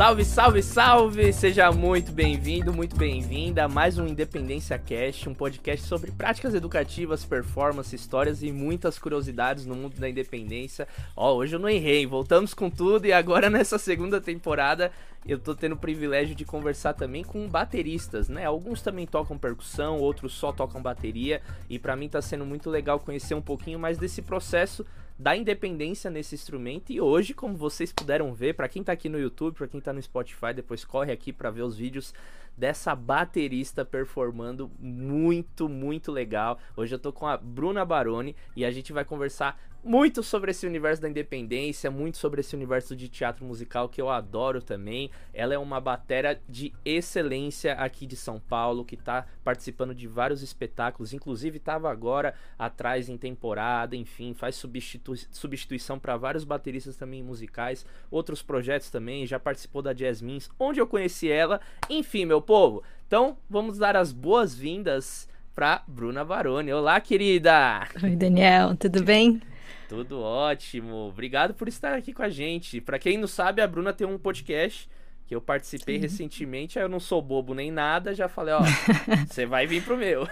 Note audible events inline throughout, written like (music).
Salve, salve, salve! Seja muito bem-vindo, muito bem-vinda a mais um Independência Cast, um podcast sobre práticas educativas, performance, histórias e muitas curiosidades no mundo da independência. Ó, hoje eu não errei, voltamos com tudo e agora (laughs) nessa segunda temporada eu tô tendo o privilégio de conversar também com bateristas, né? Alguns também tocam percussão, outros só tocam bateria e para mim tá sendo muito legal conhecer um pouquinho mais desse processo da independência nesse instrumento. E hoje, como vocês puderam ver, para quem tá aqui no YouTube, para quem tá no Spotify, depois corre aqui para ver os vídeos dessa baterista performando muito, muito legal. Hoje eu tô com a Bruna Baroni e a gente vai conversar muito sobre esse universo da independência, muito sobre esse universo de teatro musical que eu adoro também. Ela é uma batera de excelência aqui de São Paulo, que está participando de vários espetáculos, inclusive estava agora atrás em temporada, enfim, faz substitu substituição para vários bateristas também musicais, outros projetos também, já participou da Jasmines, onde eu conheci ela. Enfim, meu povo, então vamos dar as boas-vindas para Bruna Baroni. Olá, querida! Oi, Daniel, tudo bem? Tudo ótimo. Obrigado por estar aqui com a gente. Para quem não sabe, a Bruna tem um podcast que eu participei Sim. recentemente. Aí eu não sou bobo nem nada, já falei, ó, (laughs) você vai vir pro meu.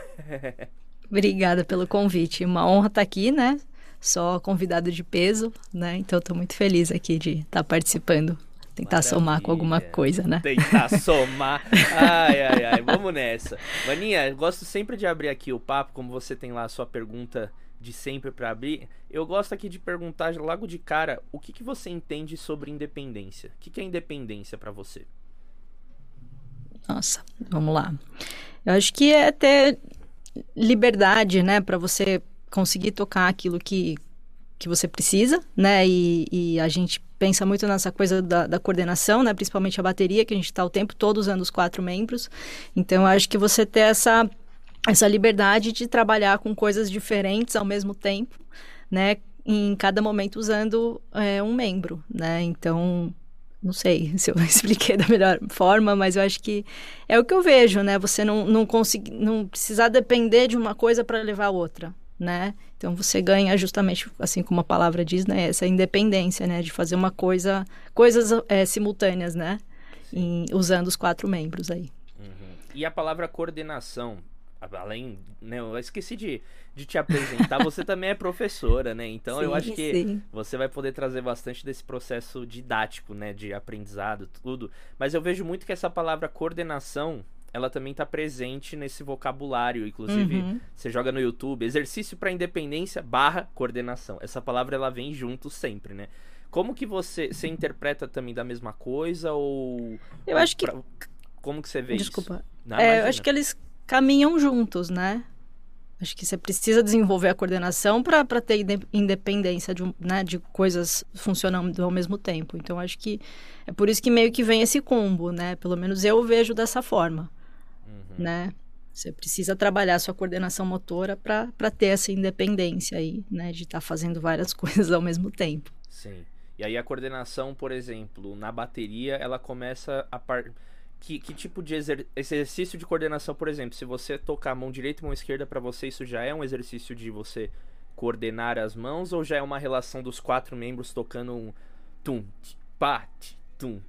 Obrigada pelo convite. Uma honra estar aqui, né? Só convidado de peso, né? Então estou muito feliz aqui de estar participando. Tentar Maravilha. somar com alguma coisa, né? Tentar (laughs) somar. Ai, ai, ai. Vamos nessa. Maninha, gosto sempre de abrir aqui o papo, como você tem lá a sua pergunta de sempre para abrir, eu gosto aqui de perguntar logo de cara o que, que você entende sobre independência. O que, que é independência para você? Nossa, vamos lá. Eu acho que é ter liberdade, né, para você conseguir tocar aquilo que, que você precisa, né, e, e a gente pensa muito nessa coisa da, da, coordenação, né, principalmente a bateria, que a gente está o tempo todo usando os quatro membros. Então, acho que você ter essa essa liberdade de trabalhar com coisas diferentes ao mesmo tempo, né? Em cada momento usando é, um membro, né? Então, não sei (laughs) se eu expliquei da melhor forma, mas eu acho que é o que eu vejo, né? Você não, não conseguir, não precisar depender de uma coisa para levar a outra, né? Então você ganha justamente, assim como a palavra diz, né? Essa independência, né? De fazer uma coisa, coisas é, simultâneas, né? Em, usando os quatro membros aí. Uhum. E a palavra coordenação, além, né, eu esqueci de, de te apresentar, você (laughs) também é professora, né? Então sim, eu acho que sim. você vai poder trazer bastante desse processo didático, né, de aprendizado, tudo. Mas eu vejo muito que essa palavra coordenação, ela também está presente nesse vocabulário, inclusive uhum. você joga no YouTube, exercício para independência barra coordenação. Essa palavra ela vem junto sempre, né? Como que você, você interpreta também da mesma coisa ou Eu acho que como que você vê Desculpa. isso? Desculpa. É, eu acho que eles caminham juntos, né? Acho que você precisa desenvolver a coordenação para ter independência de, né, de coisas funcionando ao mesmo tempo. Então, acho que é por isso que meio que vem esse combo, né? Pelo menos eu vejo dessa forma, uhum. né? Você precisa trabalhar a sua coordenação motora para ter essa independência aí, né? De estar tá fazendo várias (laughs) coisas ao mesmo tempo. Sim. E aí a coordenação, por exemplo, na bateria, ela começa a partir que, que tipo de exer exercício de coordenação, por exemplo, se você tocar a mão direita e mão esquerda, para você isso já é um exercício de você coordenar as mãos ou já é uma relação dos quatro membros tocando um tum, pá, tum,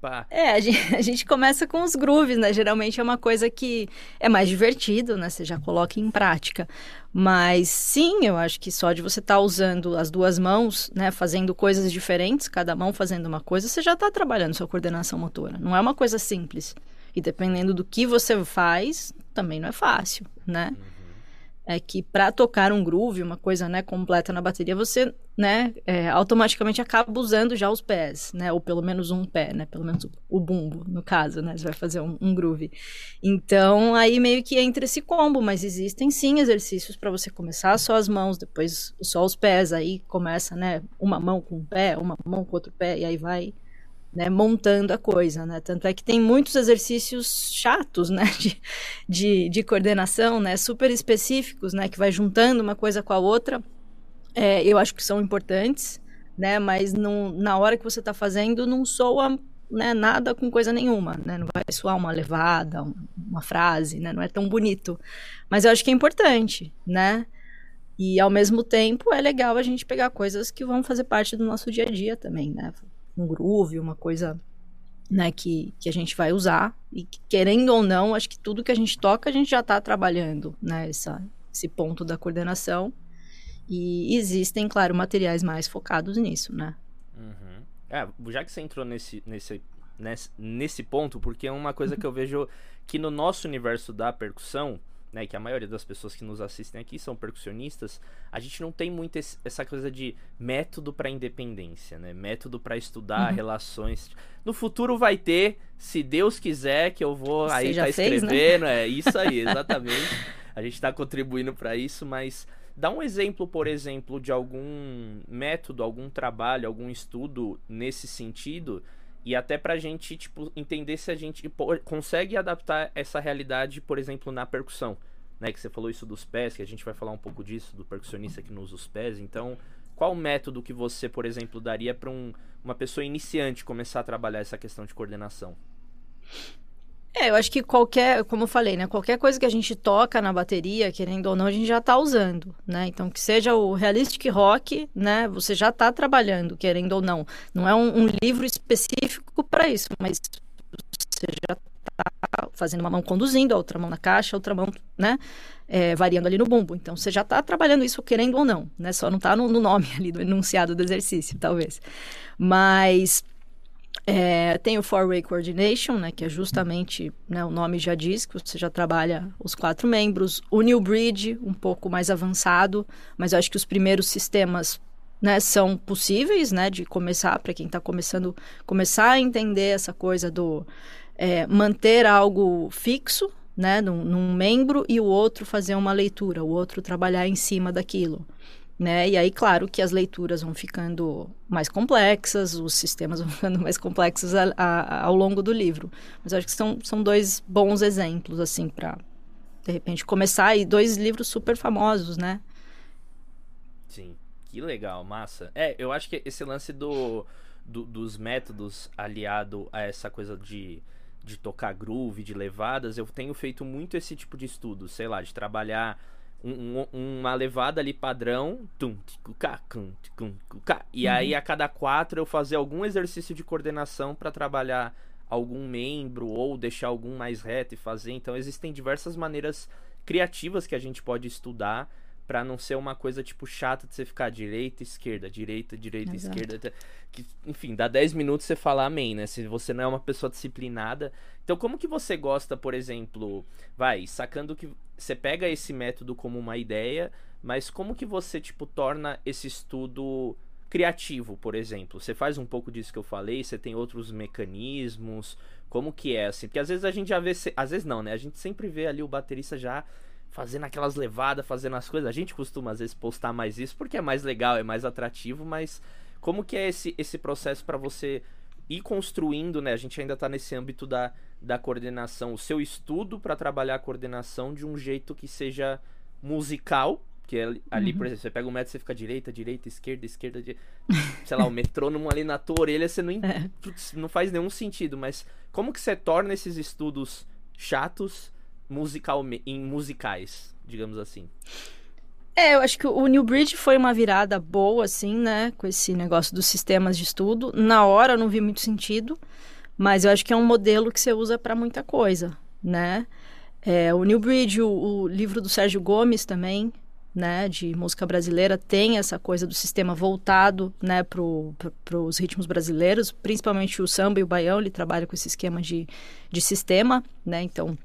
Pá. É, a gente, (laughs) a gente, começa com os grooves, né? Geralmente é uma coisa que é mais divertido, né? Você já coloca em prática. Mas sim, eu acho que só de você estar tá usando as duas mãos, né? Fazendo coisas diferentes, cada mão fazendo uma coisa, você já está trabalhando sua coordenação motora. Não é uma coisa simples. E dependendo do que você faz, também não é fácil, né? Uhum é que para tocar um groove, uma coisa né, completa na bateria, você né, é, automaticamente acaba usando já os pés, né? Ou pelo menos um pé, né? Pelo menos o bumbo, no caso, né? Você vai fazer um, um groove. Então, aí meio que entra esse combo, mas existem sim exercícios para você começar só as mãos, depois só os pés, aí começa, né? Uma mão com um pé, uma mão com outro pé, e aí vai né, montando a coisa, né? Tanto é que tem muitos exercícios chatos, né, (laughs) de, de, de, coordenação, né, super específicos, né, que vai juntando uma coisa com a outra. É, eu acho que são importantes, né, mas não, na hora que você está fazendo não soa né, nada com coisa nenhuma, né? Não vai soar uma levada, uma frase, né? Não é tão bonito. Mas eu acho que é importante, né? E ao mesmo tempo é legal a gente pegar coisas que vão fazer parte do nosso dia a dia também, né? Um groove, uma coisa né, que, que a gente vai usar. E querendo ou não, acho que tudo que a gente toca, a gente já está trabalhando, né, essa, esse ponto da coordenação. E existem, claro, materiais mais focados nisso, né? Uhum. É, já que você entrou nesse, nesse, nesse, nesse ponto, porque é uma coisa que eu vejo que no nosso universo da percussão, né, que a maioria das pessoas que nos assistem aqui são percussionistas, a gente não tem muito esse, essa coisa de método para independência, né? Método para estudar uhum. relações. No futuro vai ter, se Deus quiser, que eu vou Você aí tá fez, né? escrevendo, né? é isso aí, (laughs) exatamente. a gente está contribuindo para isso, mas dá um exemplo, por exemplo, de algum método, algum trabalho, algum estudo nesse sentido e até pra gente, tipo, entender se a gente consegue adaptar essa realidade, por exemplo, na percussão. Né, que você falou isso dos pés, que a gente vai falar um pouco disso, do percussionista que não usa os pés. Então, qual método que você, por exemplo, daria para um, uma pessoa iniciante começar a trabalhar essa questão de coordenação? É, eu acho que qualquer, como eu falei, né? Qualquer coisa que a gente toca na bateria, querendo ou não, a gente já está usando, né? Então, que seja o realistic rock, né? Você já está trabalhando, querendo ou não. Não é um, um livro específico para isso, mas você já está fazendo uma mão conduzindo, a outra mão na caixa, a outra mão, né? É, variando ali no bumbo. Então, você já está trabalhando isso querendo ou não, né? Só não está no, no nome (laughs) ali do enunciado do exercício, talvez. Mas é, tem o Four-Way Coordination, né, que é justamente, né, o nome já diz que você já trabalha os quatro membros. O New Bridge, um pouco mais avançado, mas eu acho que os primeiros sistemas né, são possíveis né, de começar, para quem está começando, começar a entender essa coisa do é, manter algo fixo né, num, num membro e o outro fazer uma leitura, o outro trabalhar em cima daquilo né? E aí, claro que as leituras vão ficando mais complexas, os sistemas (laughs) vão ficando mais complexos a, a, ao longo do livro. Mas acho que são, são dois bons exemplos, assim, para, de repente, começar. E dois livros super famosos, né? Sim, que legal, massa. É, eu acho que esse lance do, do dos métodos aliado a essa coisa de de tocar groove, de levadas, eu tenho feito muito esse tipo de estudo, sei lá, de trabalhar um, uma levada ali padrão. E uhum. aí a cada quatro eu fazer algum exercício de coordenação para trabalhar algum membro ou deixar algum mais reto e fazer. Então existem diversas maneiras criativas que a gente pode estudar para não ser uma coisa tipo chata de você ficar direita, esquerda, direita, direita, Exato. esquerda. Que, enfim, dá 10 minutos você fala amém, né? Se você não é uma pessoa disciplinada. Então, como que você gosta, por exemplo, vai, sacando que você pega esse método como uma ideia, mas como que você, tipo, torna esse estudo criativo, por exemplo? Você faz um pouco disso que eu falei, você tem outros mecanismos, como que é assim? Porque às vezes a gente já vê, às vezes não, né? A gente sempre vê ali o baterista já fazendo aquelas levadas, fazendo as coisas. A gente costuma às vezes postar mais isso porque é mais legal, é mais atrativo, mas como que é esse, esse processo para você ir construindo, né? A gente ainda tá nesse âmbito da, da coordenação, o seu estudo para trabalhar a coordenação de um jeito que seja musical, que é ali, uhum. por exemplo, você pega o metro, você fica direita, direita, esquerda, esquerda, direita. (laughs) sei lá, o metrônomo ali na tua orelha, você não, é. não faz nenhum sentido, mas como que você torna esses estudos chatos musical, em musicais, digamos assim. É, eu acho que o New Bridge foi uma virada boa, assim, né? Com esse negócio dos sistemas de estudo. Na hora eu não vi muito sentido, mas eu acho que é um modelo que você usa para muita coisa, né? É, o New Bridge, o, o, livro do Sérgio Gomes também, né? De música brasileira, tem essa coisa do sistema voltado, né? Para pro, os ritmos brasileiros, principalmente o samba e o baião, ele trabalha com esse esquema de, de sistema, né? Então,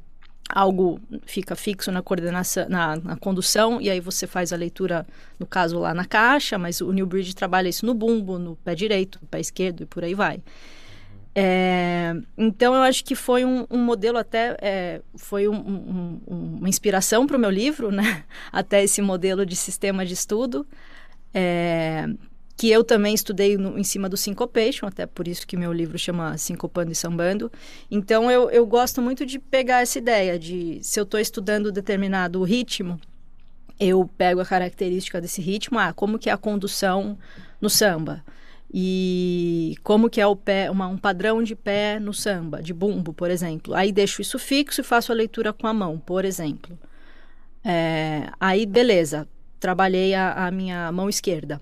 algo fica fixo na coordenação, na, na, condução, e aí você faz a leitura, no caso lá na caixa, mas o New Bridge trabalha isso no bumbo, no pé direito, no pé esquerdo e por aí vai. É, então eu acho que foi um, um modelo até é, foi um, um, uma inspiração para o meu livro, né? (laughs) Até esse modelo de sistema de estudo. É, que eu também estudei no, em cima do Syncopation, até por isso que meu livro chama Sincopando e Sambando. Então, eu, eu gosto muito de pegar essa ideia de, se eu estou estudando determinado ritmo, eu pego a característica desse ritmo, ah, como que é a condução no samba, e como que é o pé, uma, um padrão de pé no samba, de bumbo, por exemplo. Aí deixo isso fixo e faço a leitura com a mão, por exemplo. É, aí, beleza, trabalhei a, a minha mão esquerda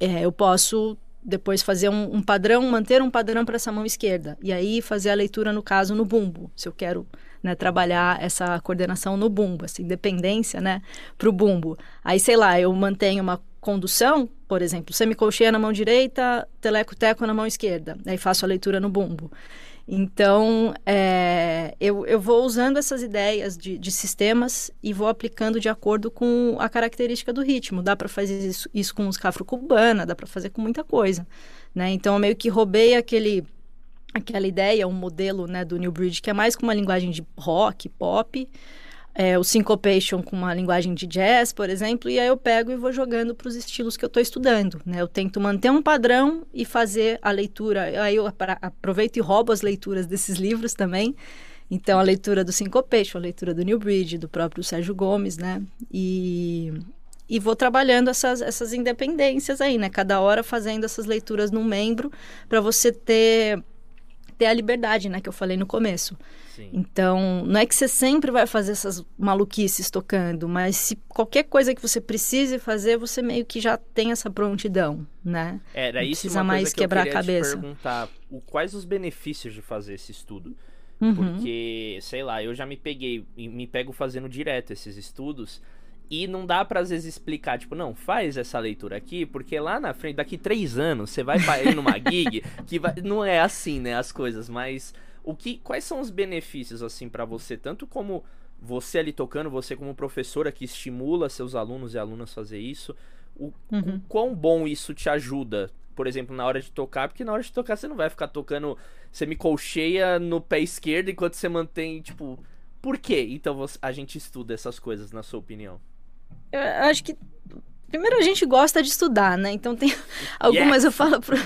é, eu posso depois fazer um, um padrão, manter um padrão para essa mão esquerda. E aí fazer a leitura, no caso, no bumbo, se eu quero né, trabalhar essa coordenação no bumbo, essa independência, né, para o bumbo. Aí, sei lá, eu mantenho uma condução, por exemplo, semicolcheia na mão direita, teleco-teco na mão esquerda. Aí faço a leitura no bumbo. Então, é, eu, eu vou usando essas ideias de, de, sistemas e vou aplicando de acordo com a característica do ritmo. Dá para fazer isso, isso com música afro-cubana, dá para fazer com muita coisa. Né? Então, eu meio que roubei aquele, aquela ideia, um modelo né, do New Bridge, que é mais com uma linguagem de rock, pop, é, o syncopation com uma linguagem de jazz, por exemplo, e aí eu pego e vou jogando para os estilos que eu estou estudando. Né? Eu tento manter um padrão e fazer a leitura. Aí eu aproveito e roubo as leituras desses livros também. Então, a leitura do syncopation, a leitura do New Bridge, do próprio Sérgio Gomes, né? E, e vou trabalhando essas, essas independências aí, né? Cada hora fazendo essas leituras num membro para você ter ter a liberdade, né, que eu falei no começo. Sim. Então, não é que você sempre vai fazer essas maluquices tocando, mas se qualquer coisa que você precise fazer, você meio que já tem essa prontidão, né? Era isso precisa mais que quebrar a cabeça. Te perguntar, o, quais os benefícios de fazer esse estudo? Uhum. Porque, sei lá, eu já me peguei, me pego fazendo direto esses estudos. E não dá pra às vezes explicar, tipo, não, faz essa leitura aqui, porque lá na frente, daqui três anos, você vai ir numa (laughs) gig que vai... não é assim, né, as coisas, mas o que, quais são os benefícios, assim, para você, tanto como você ali tocando, você como professora que estimula seus alunos e alunas a fazer isso, o, uhum. o quão bom isso te ajuda, por exemplo, na hora de tocar, porque na hora de tocar você não vai ficar tocando semicolcheia no pé esquerdo enquanto você mantém, tipo, por que então a gente estuda essas coisas, na sua opinião? Eu acho que Primeiro a gente gosta de estudar, né? Então tem (laughs) algumas yes! (laughs) eu falo pro...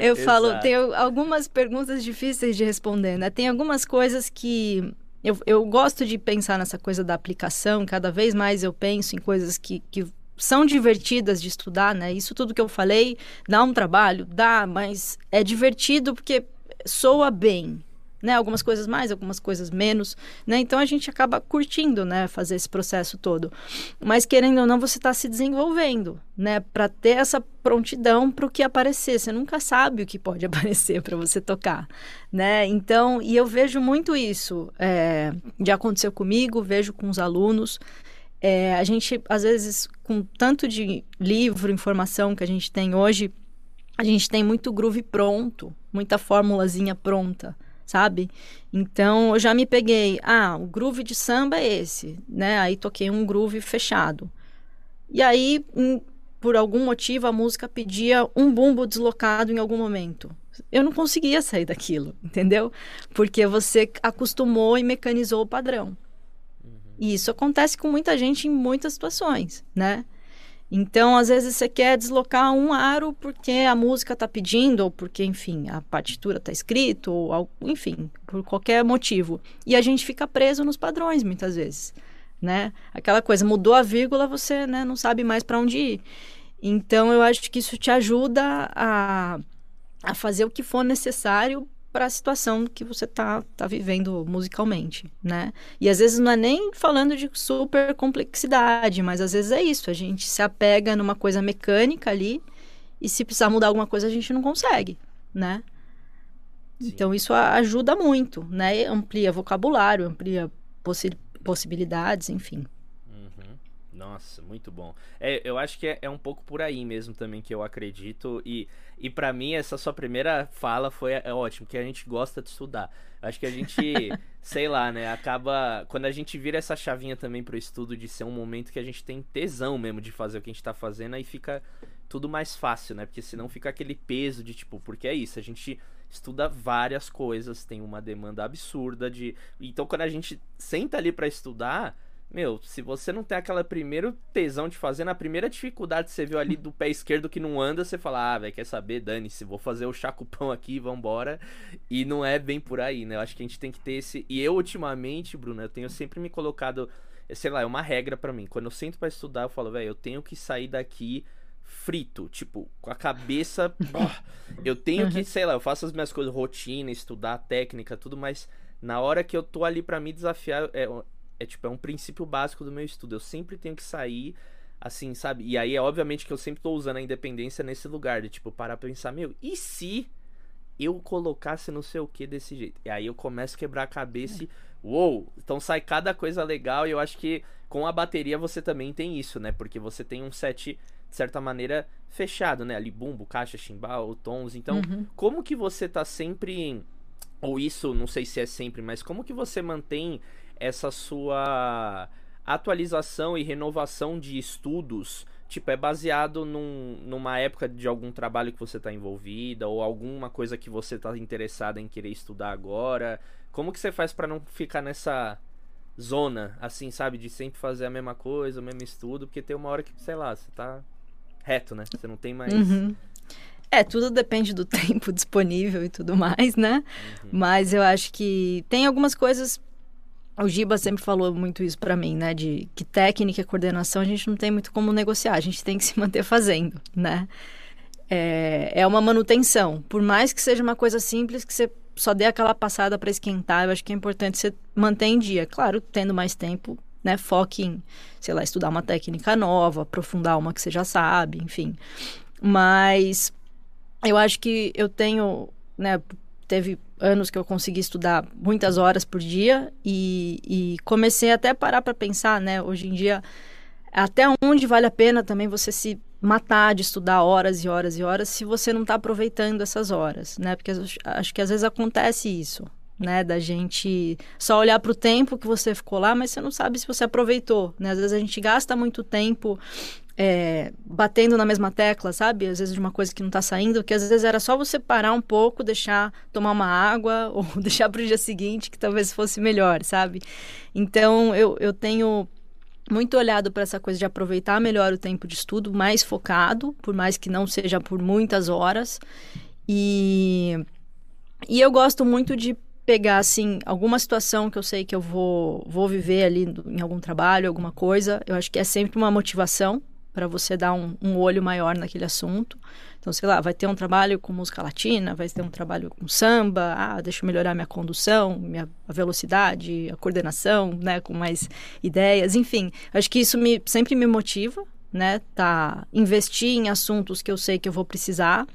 eu falo, tem algumas perguntas difíceis de responder, né? Tem algumas coisas que eu, eu gosto de pensar nessa coisa da aplicação, cada vez mais eu penso em coisas que, que são divertidas de estudar, né? Isso tudo que eu falei dá um trabalho, dá, mas é divertido porque soa bem, né? Algumas coisas mais, algumas coisas menos, né? Então a gente acaba curtindo, né? Fazer esse processo todo. Mas querendo ou não, você está se desenvolvendo, né? Para ter essa prontidão para o que aparecer. Você nunca sabe o que pode (laughs) aparecer para você tocar, né? Então, e eu vejo muito isso. É, já aconteceu comigo, vejo com os alunos. É, a gente, às vezes, com tanto de livro, informação que a gente tem hoje, a gente tem muito groove pronto, muita formulazinha pronta sabe? Então eu já me peguei, ah, o groove de samba é esse, né? Aí toquei um groove fechado. E aí, em, por algum motivo, a música pedia um bumbo deslocado em algum momento. Eu não conseguia sair daquilo, (laughs) entendeu? Porque você acostumou e mecanizou o padrão. Uhum. E isso acontece com muita gente em muitas situações, né? Então, às vezes você quer deslocar um aro porque a música está pedindo, ou porque, enfim, a partitura está escrito, ou enfim, por qualquer motivo. E a gente fica preso nos padrões muitas vezes, né? Aquela coisa, mudou a vírgula, você né, não sabe mais para onde ir. Então, eu acho que isso te ajuda a, a fazer o que for necessário para a situação que você tá, tá vivendo musicalmente, né? E às vezes não é nem falando de super complexidade, mas às vezes é isso, a gente se apega numa coisa mecânica ali e se precisar mudar alguma coisa a gente não consegue, né? Sim. Então isso ajuda muito, né? Amplia vocabulário, amplia possi possibilidades, enfim. Nossa, muito bom. É, eu acho que é, é, um pouco por aí mesmo também que eu acredito. E, e para mim, essa sua primeira fala foi é ótimo, que a gente gosta de estudar. Eu acho que a gente, (laughs) sei lá, né, acaba. Quando a gente vira essa chavinha também pro estudo de ser um momento que a gente tem tesão mesmo de fazer o que a gente tá fazendo, aí fica tudo mais fácil, né? Porque senão fica aquele peso de tipo, porque é isso, a gente estuda várias coisas, tem uma demanda absurda de. Então quando a gente senta ali para estudar meu, se você não tem aquela primeira tesão de fazer, na primeira dificuldade que você viu ali do pé esquerdo que não anda, você fala, ah, velho, quer saber, dane-se, vou fazer o chacupão aqui, vambora. E não é bem por aí, né? Eu acho que a gente tem que ter esse. E eu, ultimamente, Bruno, eu tenho sempre me colocado, sei lá, é uma regra para mim. Quando eu sento para estudar, eu falo, velho, eu tenho que sair daqui frito, tipo, com a cabeça. (laughs) eu tenho que, uhum. sei lá, eu faço as minhas coisas, rotina, estudar técnica, tudo, mas na hora que eu tô ali para me desafiar, é, é tipo, é um princípio básico do meu estudo. Eu sempre tenho que sair Assim, sabe? E aí é obviamente que eu sempre tô usando a independência nesse lugar, de tipo, parar pra pensar, meu, e se eu colocasse não sei o que desse jeito? E aí eu começo a quebrar a cabeça e. Uou! Então sai cada coisa legal e eu acho que com a bateria você também tem isso, né? Porque você tem um set, de certa maneira, fechado, né? Ali, bumbo, caixa, chimbal, tons. Então, Uhum. como que você tá sempre. Ou isso, não sei se é sempre, mas como que você mantém essa sua atualização e renovação de estudos? Tipo, é baseado num, numa época de algum trabalho que você tá envolvida ou alguma coisa que você tá interessada em querer estudar agora? Como que você faz pra não ficar nessa zona, assim, sabe? De sempre fazer a mesma coisa, o mesmo estudo, porque tem uma hora que, sei lá, você tá reto, né? Você não tem mais. Uhum. É, tudo depende do (laughs) tempo disponível e tudo mais, né? Uhum. Mas eu acho que tem algumas coisas. O Giba sempre falou muito isso pra mim, né? De que técnica e coordenação a gente não tem muito como negociar, a gente tem que (laughs) se manter fazendo, né? É, é uma manutenção. Por mais que seja uma coisa simples, que você só dê aquela passada pra esquentar, eu acho que é importante você manter em dia. Claro, tendo mais tempo, né? Foque em, sei lá, estudar uma técnica nova, aprofundar uma que você já sabe, enfim. Mas eu acho que eu tenho, né? Teve anos que eu consegui estudar muitas horas por dia e, e comecei até a parar para pensar, né? Hoje em dia, até onde vale a pena também você se matar de estudar horas e horas e horas se você não está aproveitando essas horas, né? Porque acho que às vezes acontece isso, né? Da gente só olhar para o tempo que você ficou lá, mas você não sabe se você aproveitou, né? Às vezes a gente gasta muito tempo é, batendo na mesma tecla, sabe? Às vezes de uma coisa que não tá saindo, que às vezes era só você parar um pouco, deixar tomar uma água (laughs) ou deixar para o dia seguinte, que talvez fosse melhor, sabe? Então eu, eu tenho muito olhado para essa coisa de aproveitar melhor o tempo de estudo, mais focado, por mais que não seja por muitas horas. E, e eu gosto muito de pegar assim alguma situação que eu sei que eu vou vou viver ali em algum trabalho, alguma coisa. Eu acho que é sempre uma motivação para você dar um, um, olho maior naquele assunto. Então, sei lá, vai ter um trabalho com música latina, vai ter um trabalho com samba, ah, deixa eu melhorar minha condução, minha velocidade, a coordenação, né, com mais ideias, enfim. Acho que isso me, sempre me motiva, né, tá, investir em assuntos que eu sei que eu vou precisar,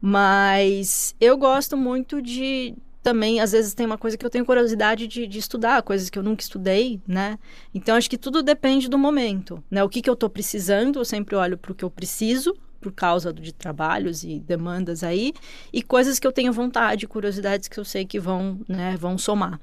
mas eu gosto muito de, também, às vezes, tem uma coisa que eu tenho curiosidade de, de, estudar, coisas que eu nunca estudei, né? Então, acho que tudo depende do momento, né? O que, que eu estou precisando, eu sempre olho para o que eu preciso, por causa de trabalhos e demandas aí, e coisas que eu tenho vontade, curiosidades que eu sei que vão, né, vão somar.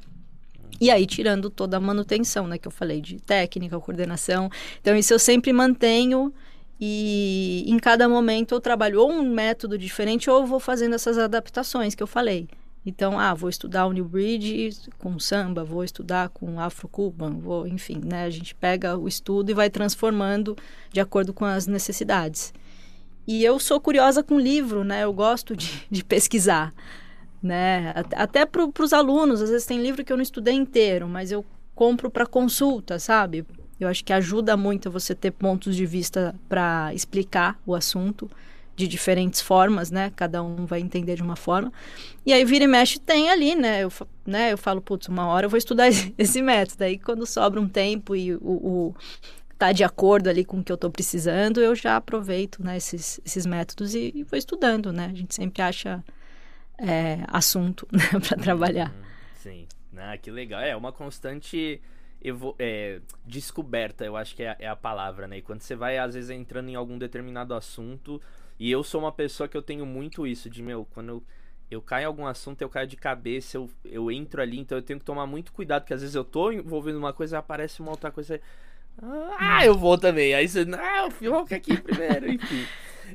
E aí, tirando toda a manutenção, né, que eu falei de técnica, coordenação. Então, isso eu sempre mantenho e em cada momento eu trabalho ou um método diferente ou eu vou fazendo essas adaptações que eu falei. Então, ah, vou estudar o New Bridge com samba, vou estudar com afro-cuban, vou, enfim, né? A gente pega o estudo e vai transformando de acordo com as necessidades. E eu sou curiosa com livro, né? Eu gosto de, (laughs) de pesquisar, né? Até para os alunos, às vezes tem livro que eu não estudei inteiro, mas eu compro para consulta, sabe? Eu acho que ajuda muito você ter pontos de vista para explicar o assunto de diferentes formas, né? Cada um vai entender de uma forma. E aí vira e mexe tem ali, né? Eu, né? eu falo, putz, uma hora eu vou estudar (laughs) esse, método. Aí quando sobra um tempo e o, o tá de acordo ali com o que eu estou precisando, eu já aproveito né, esses, esses métodos e, e, vou estudando, né? A gente sempre acha é, assunto (laughs) né, para trabalhar. Sim, ah, que legal. É uma constante evo é, descoberta, eu acho que é, é, a palavra, né? E quando você vai, às vezes, entrando em algum determinado assunto, e eu sou uma pessoa que eu tenho muito isso, de, meu, quando eu, eu caio em algum assunto, eu caio de cabeça, eu, eu entro ali, então eu tenho que tomar muito cuidado, porque às vezes eu tô envolvendo uma coisa e aparece uma outra coisa. Ah, eu vou também. Aí você, não, foca aqui primeiro, (laughs) enfim.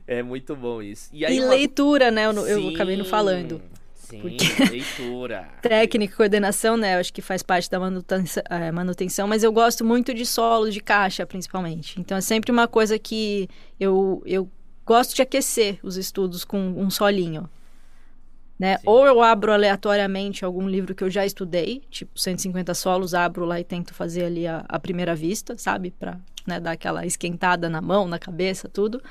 É muito bom isso. E, aí, e uma... leitura, né? Eu, eu Sim. acabei não falando. Sim, Porque... (laughs) leitura. Técnica e coordenação, né? Eu acho que faz parte da manutenção, é, manutenção, mas eu gosto muito de solos de caixa, principalmente. Então é sempre uma coisa que eu, eu gosto de aquecer os estudos com um solinho. Né? Ou eu abro aleatoriamente algum livro que eu já estudei, tipo 150 solos, abro lá e tento fazer ali a, a primeira vista, sabe? Pra né, dar aquela esquentada na mão, na cabeça, tudo.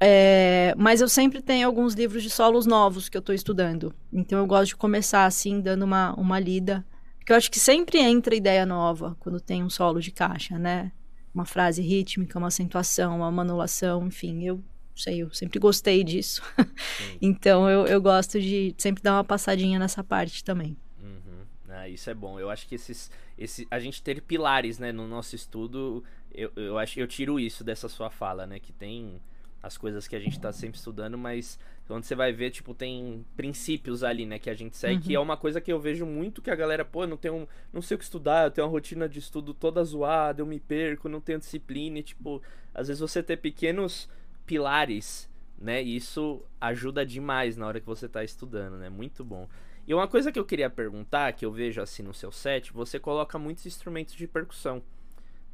É, mas eu sempre tenho alguns livros de solos novos que eu estou estudando. Então eu gosto de começar assim, dando uma, uma lida. Porque eu acho que sempre entra ideia nova quando tem um solo de caixa, né? uma frase rítmica, uma acentuação, uma manulação, enfim, eu sei, eu sempre gostei disso. (laughs) então eu, eu gosto de sempre dar uma passadinha nessa parte também. Uhum. Ah, isso é bom. Eu acho que esses, esse, a gente ter pilares, né, no nosso estudo, eu, eu acho, eu tiro isso dessa sua fala, né, que tem as coisas que a gente está sempre estudando, mas quando você vai ver, tipo, tem princípios ali, né, que a gente segue, uhum. que é uma coisa que eu vejo muito que a galera, pô, não tenho, não sei o que estudar, eu tenho uma rotina de estudo toda zoada, eu me perco, não tenho disciplina, e, tipo, às vezes você ter pequenos pilares, né, isso ajuda demais na hora que você está estudando, né, muito bom. E uma coisa que eu queria perguntar, que eu vejo assim no seu set, você coloca muitos instrumentos de percussão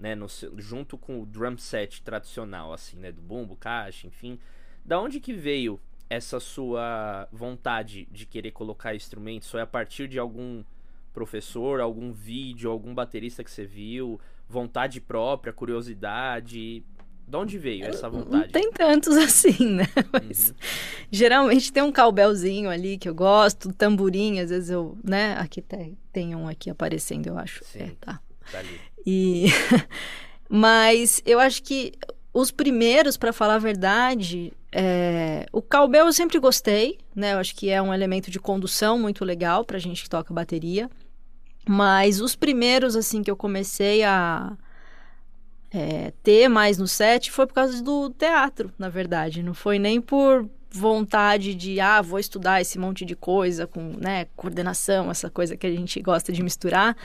né, no, junto com o drum set tradicional, assim, né, do bumbo, caixa, enfim. Da onde que veio essa sua vontade de querer colocar instrumentos? Foi a partir de algum professor, algum vídeo, algum baterista que você viu? Vontade própria, curiosidade? De onde veio essa vontade? Não tem tantos (laughs) assim, né? Mas uhum. geralmente tem um calbelzinho ali que eu gosto, tamborim, às vezes eu, né? Aqui tem, tem um aqui aparecendo, eu acho. Sim, é, tá. tá ali. E (laughs) mas eu acho que os primeiros, para falar a verdade, é... o cowbell eu sempre gostei, né? Eu acho que é um elemento de condução muito legal pra gente que toca bateria. Mas os primeiros, assim, que eu comecei a é, ter mais no set foi por causa do teatro, na verdade. Não foi nem por vontade de, ah, vou estudar esse monte de coisa com, né, coordenação, essa coisa que a gente gosta de misturar.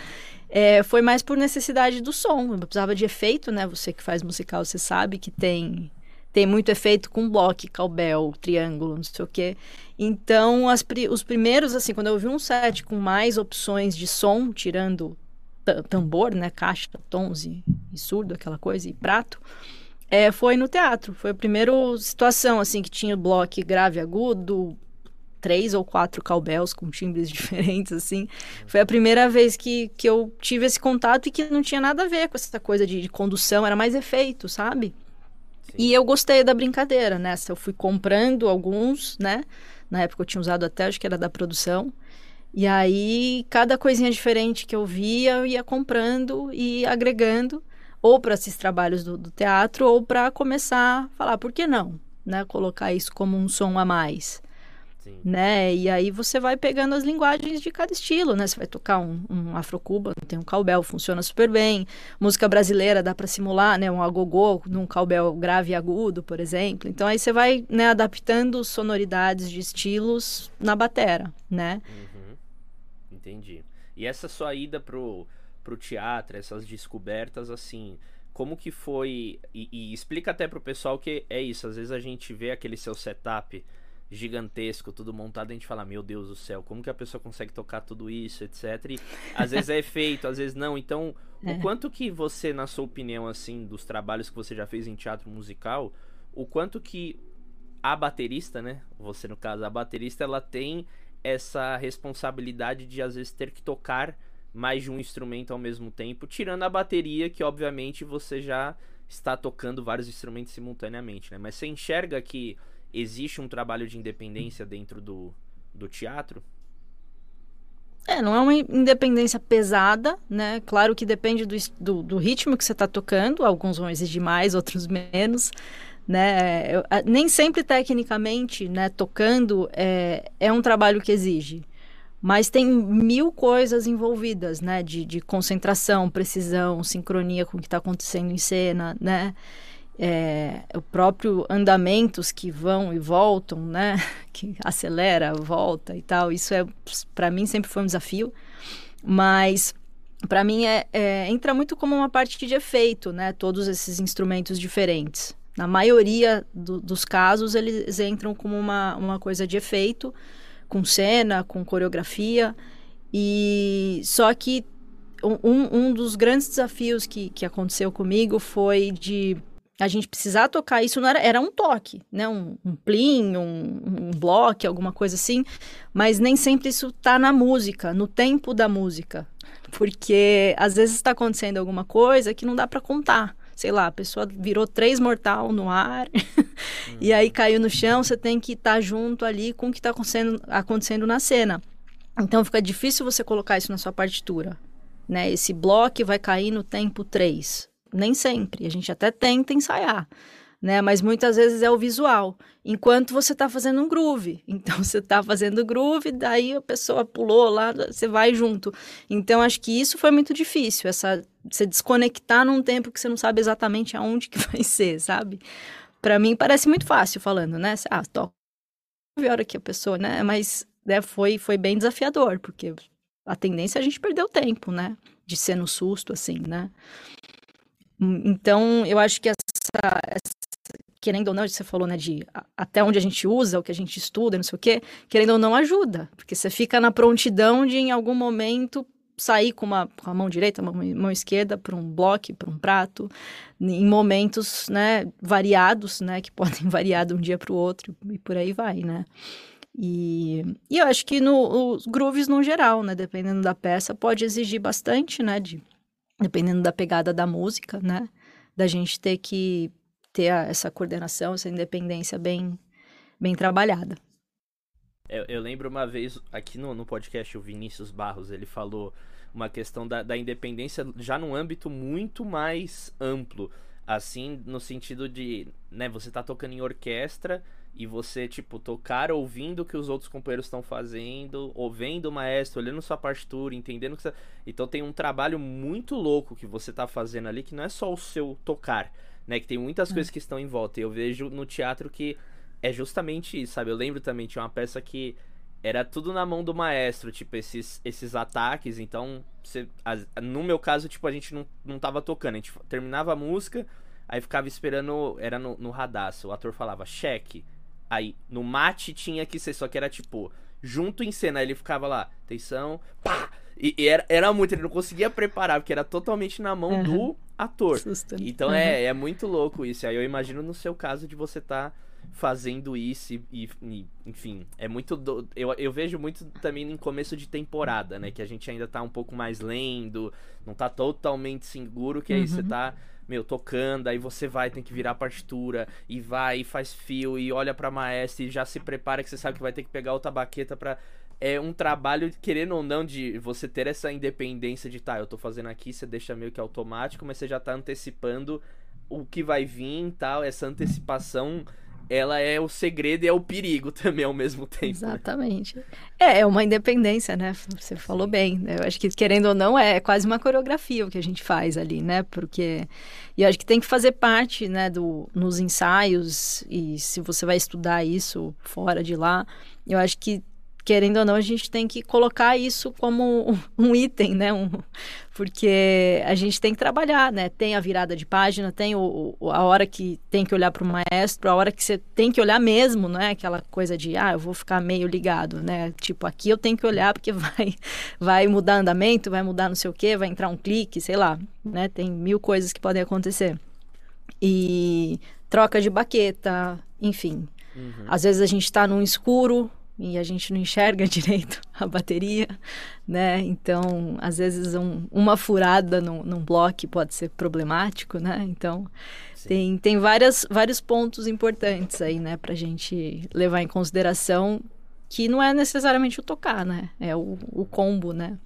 É, foi mais por necessidade do som. Eu precisava de efeito, né? Você que faz musical, você sabe que tem tem muito efeito com bloco, cowbell, triângulo, não sei o quê. Então, as, os primeiros, assim, quando eu vi um set com mais opções de som, tirando tambor, né, caixa, tons e, e surdo, aquela coisa, e prato, é, foi no teatro. Foi a primeira situação, assim, que tinha bloco grave agudo, três ou quatro cowbells com timbres (laughs) diferentes, assim. Foi a primeira vez que, que eu tive esse contato e que não tinha nada a ver com essa coisa de, de condução, era mais efeito, sabe? Sim. E eu gostei da brincadeira, nessa. Eu fui comprando alguns, né? Na época eu tinha usado até, acho que era da produção. E aí, cada coisinha diferente que eu via, eu ia comprando e agregando ou para esses trabalhos do, do teatro, ou para começar a falar, por que não? Né? Colocar isso como um som a mais. Sim. Né? E aí você vai pegando as linguagens de cada estilo, né? Você vai tocar um, um afrocuba, tem um cowbell, funciona super bem. Música brasileira dá para simular, né? Um agogô num cowbell grave e agudo, por exemplo. Então aí você vai né, adaptando sonoridades de estilos na batera, né? Uhum. Entendi. E essa sua ida pro pro teatro, essas descobertas, assim, como que foi. E, e, explica até pro pessoal que é isso, às vezes a gente vê aquele seu setup gigantesco, tudo montado, a gente fala, meu Deus do céu, como que a pessoa consegue tocar tudo isso, etc. E às vezes é efeito, às vezes não. Então, é. o quanto que você, na sua opinião, assim, dos trabalhos que você já fez em teatro musical, o quanto que a baterista, né? Você, no caso, a baterista, ela tem essa responsabilidade de às vezes ter que tocar mais de um instrumento ao mesmo tempo, tirando a bateria, que obviamente você já está tocando vários instrumentos simultaneamente, né? Mas você enxerga que existe um trabalho de independência dentro do, do teatro? É, não é uma independência pesada, né? Claro que depende do, do, do ritmo que você está tocando, alguns vão exigir mais, outros menos, né? Eu, nem sempre tecnicamente, né, tocando, é, é um trabalho que exige. Mas tem mil coisas envolvidas, né? De, de concentração, precisão, sincronia com o que está acontecendo em cena, né? É, o próprio andamentos que vão e voltam, né? (laughs) Que acelera, volta e tal. Isso é, para mim, sempre foi um desafio. Mas para mim é, é, entra muito como uma parte de efeito, né? Todos esses instrumentos diferentes. Na maioria do, dos casos, eles entram como uma, uma coisa de efeito com cena, com coreografia. E só que um, um dos grandes desafios que, que aconteceu comigo foi de a gente precisar tocar isso não era, era um toque, né? Um, um plim, um, um bloco, alguma coisa assim, mas nem sempre isso tá na música, no tempo da música. Porque às vezes está acontecendo alguma coisa que não dá para contar sei lá, a pessoa virou três mortal no ar (laughs) uhum. e aí caiu no chão, você tem que estar tá junto ali com o que está acontecendo, acontecendo na cena. Então fica difícil você colocar isso na sua partitura, né? Esse bloco vai cair no tempo 3. Nem sempre. A gente até tenta ensaiar, né? Mas muitas vezes é o visual. Enquanto você está fazendo um groove. (laughs) Então, você está fazendo groove, daí a pessoa pulou lá, você vai junto. Então, acho que isso foi muito difícil, essa você desconectar num tempo que você não sabe exatamente aonde que (laughs) vai ser, sabe? Para mim parece muito fácil falando, né? Ah, toca a hora que a pessoa, né? Mas né, foi, foi bem desafiador, porque a tendência é a gente perder o tempo, né? De ser no susto, assim, né? Então, eu acho que essa, essa, querendo ou não, você falou, né, de até onde a gente usa, o que a gente estuda, não sei o quê, querendo ou não, ajuda. Porque você fica na prontidão de, em algum momento, sair com, uma, com a mão direita, mão, mão esquerda para um bloco, para um prato, em momentos, né, variados, né, que (laughs) podem variar de um dia para o outro e por aí vai, né. E, e eu acho que no, os grooves no geral, né, dependendo da peça, pode exigir bastante, né, de, dependendo da pegada da música, né, da gente ter que ter a, essa coordenação, essa independência bem, bem trabalhada. Eu, eu, lembro uma vez aqui no, no podcast o Vinícius Barros ele falou uma questão da, da independência já num âmbito muito mais amplo, assim no sentido de, né, você tá tocando em orquestra e você tipo tocar ouvindo o que os outros companheiros estão fazendo, ouvindo o maestro, olhando sua partitura, entendendo que você... então tem um trabalho muito louco que você tá fazendo ali que não é só o seu tocar, né, que tem muitas hum. coisas que estão em volta. Eu vejo no teatro que é justamente isso, sabe? Eu lembro também, tinha uma peça que era tudo na mão do maestro, tipo, esses, esses ataques. Então, você, no meu caso, tipo, a gente não, não tava tocando. A gente terminava a música, aí ficava esperando, era no, no radaço. O ator falava, cheque. Aí, no mate tinha que ser, só que era tipo, junto em cena. Aí ele ficava lá, atenção, pá! E, e era, era muito, ele não conseguia preparar, porque era totalmente na mão uhum. do ator. Susto. Então uhum. é, é muito louco isso. Aí eu imagino no seu caso de você estar. Tá fazendo isso e, e, enfim, é muito do... eu, eu vejo muito também em começo de temporada, né, que a gente ainda tá um pouco mais lendo, não tá totalmente seguro, que aí uhum. você tá, meu, tocando, aí você vai, tem que virar a partitura e vai e faz fio e olha para maestra e já se prepara que você sabe que vai ter que pegar outra baqueta para é um trabalho, querendo ou não, de você ter essa independência de, tá, eu tô fazendo aqui, você deixa meio que automático, mas você já tá antecipando o que vai vir e tal, essa antecipação ela é o segredo e é o perigo (laughs) também ao mesmo tempo. Né? Exatamente. Né? É, é uma independência, né? Você falou Sim. bem. Né? Eu acho que, querendo ou não, é quase uma coreografia o que a gente faz ali, né? Porque. E eu acho que tem que fazer parte, né, do, nos ensaios, e se você vai estudar isso fora de lá, eu acho que querendo ou não, a gente tem que colocar isso como (laughs) um item, né? Um, porque a gente tem que trabalhar, né? Tem a virada de página, tem o, o a hora que tem que olhar para o maestro, a hora que você tem que olhar mesmo, não é aquela coisa de, ah, eu vou ficar meio ligado, né? Tipo, aqui eu tenho que olhar porque (laughs) vai, vai mudar andamento, vai mudar não sei o quê, vai entrar um clique, sei lá, né? Tem mil coisas que podem acontecer. E troca de baqueta, enfim. Uhum. Às vezes a gente está num escuro, e a gente não enxerga (laughs) direito a bateria, né? Então, às vezes um, uma furada num, num bloco pode ser problemático, né? Então, tem, tem várias, vários pontos importantes aí, né? Pra gente levar em consideração que não é necessariamente o tocar, né? É o, o combo, né?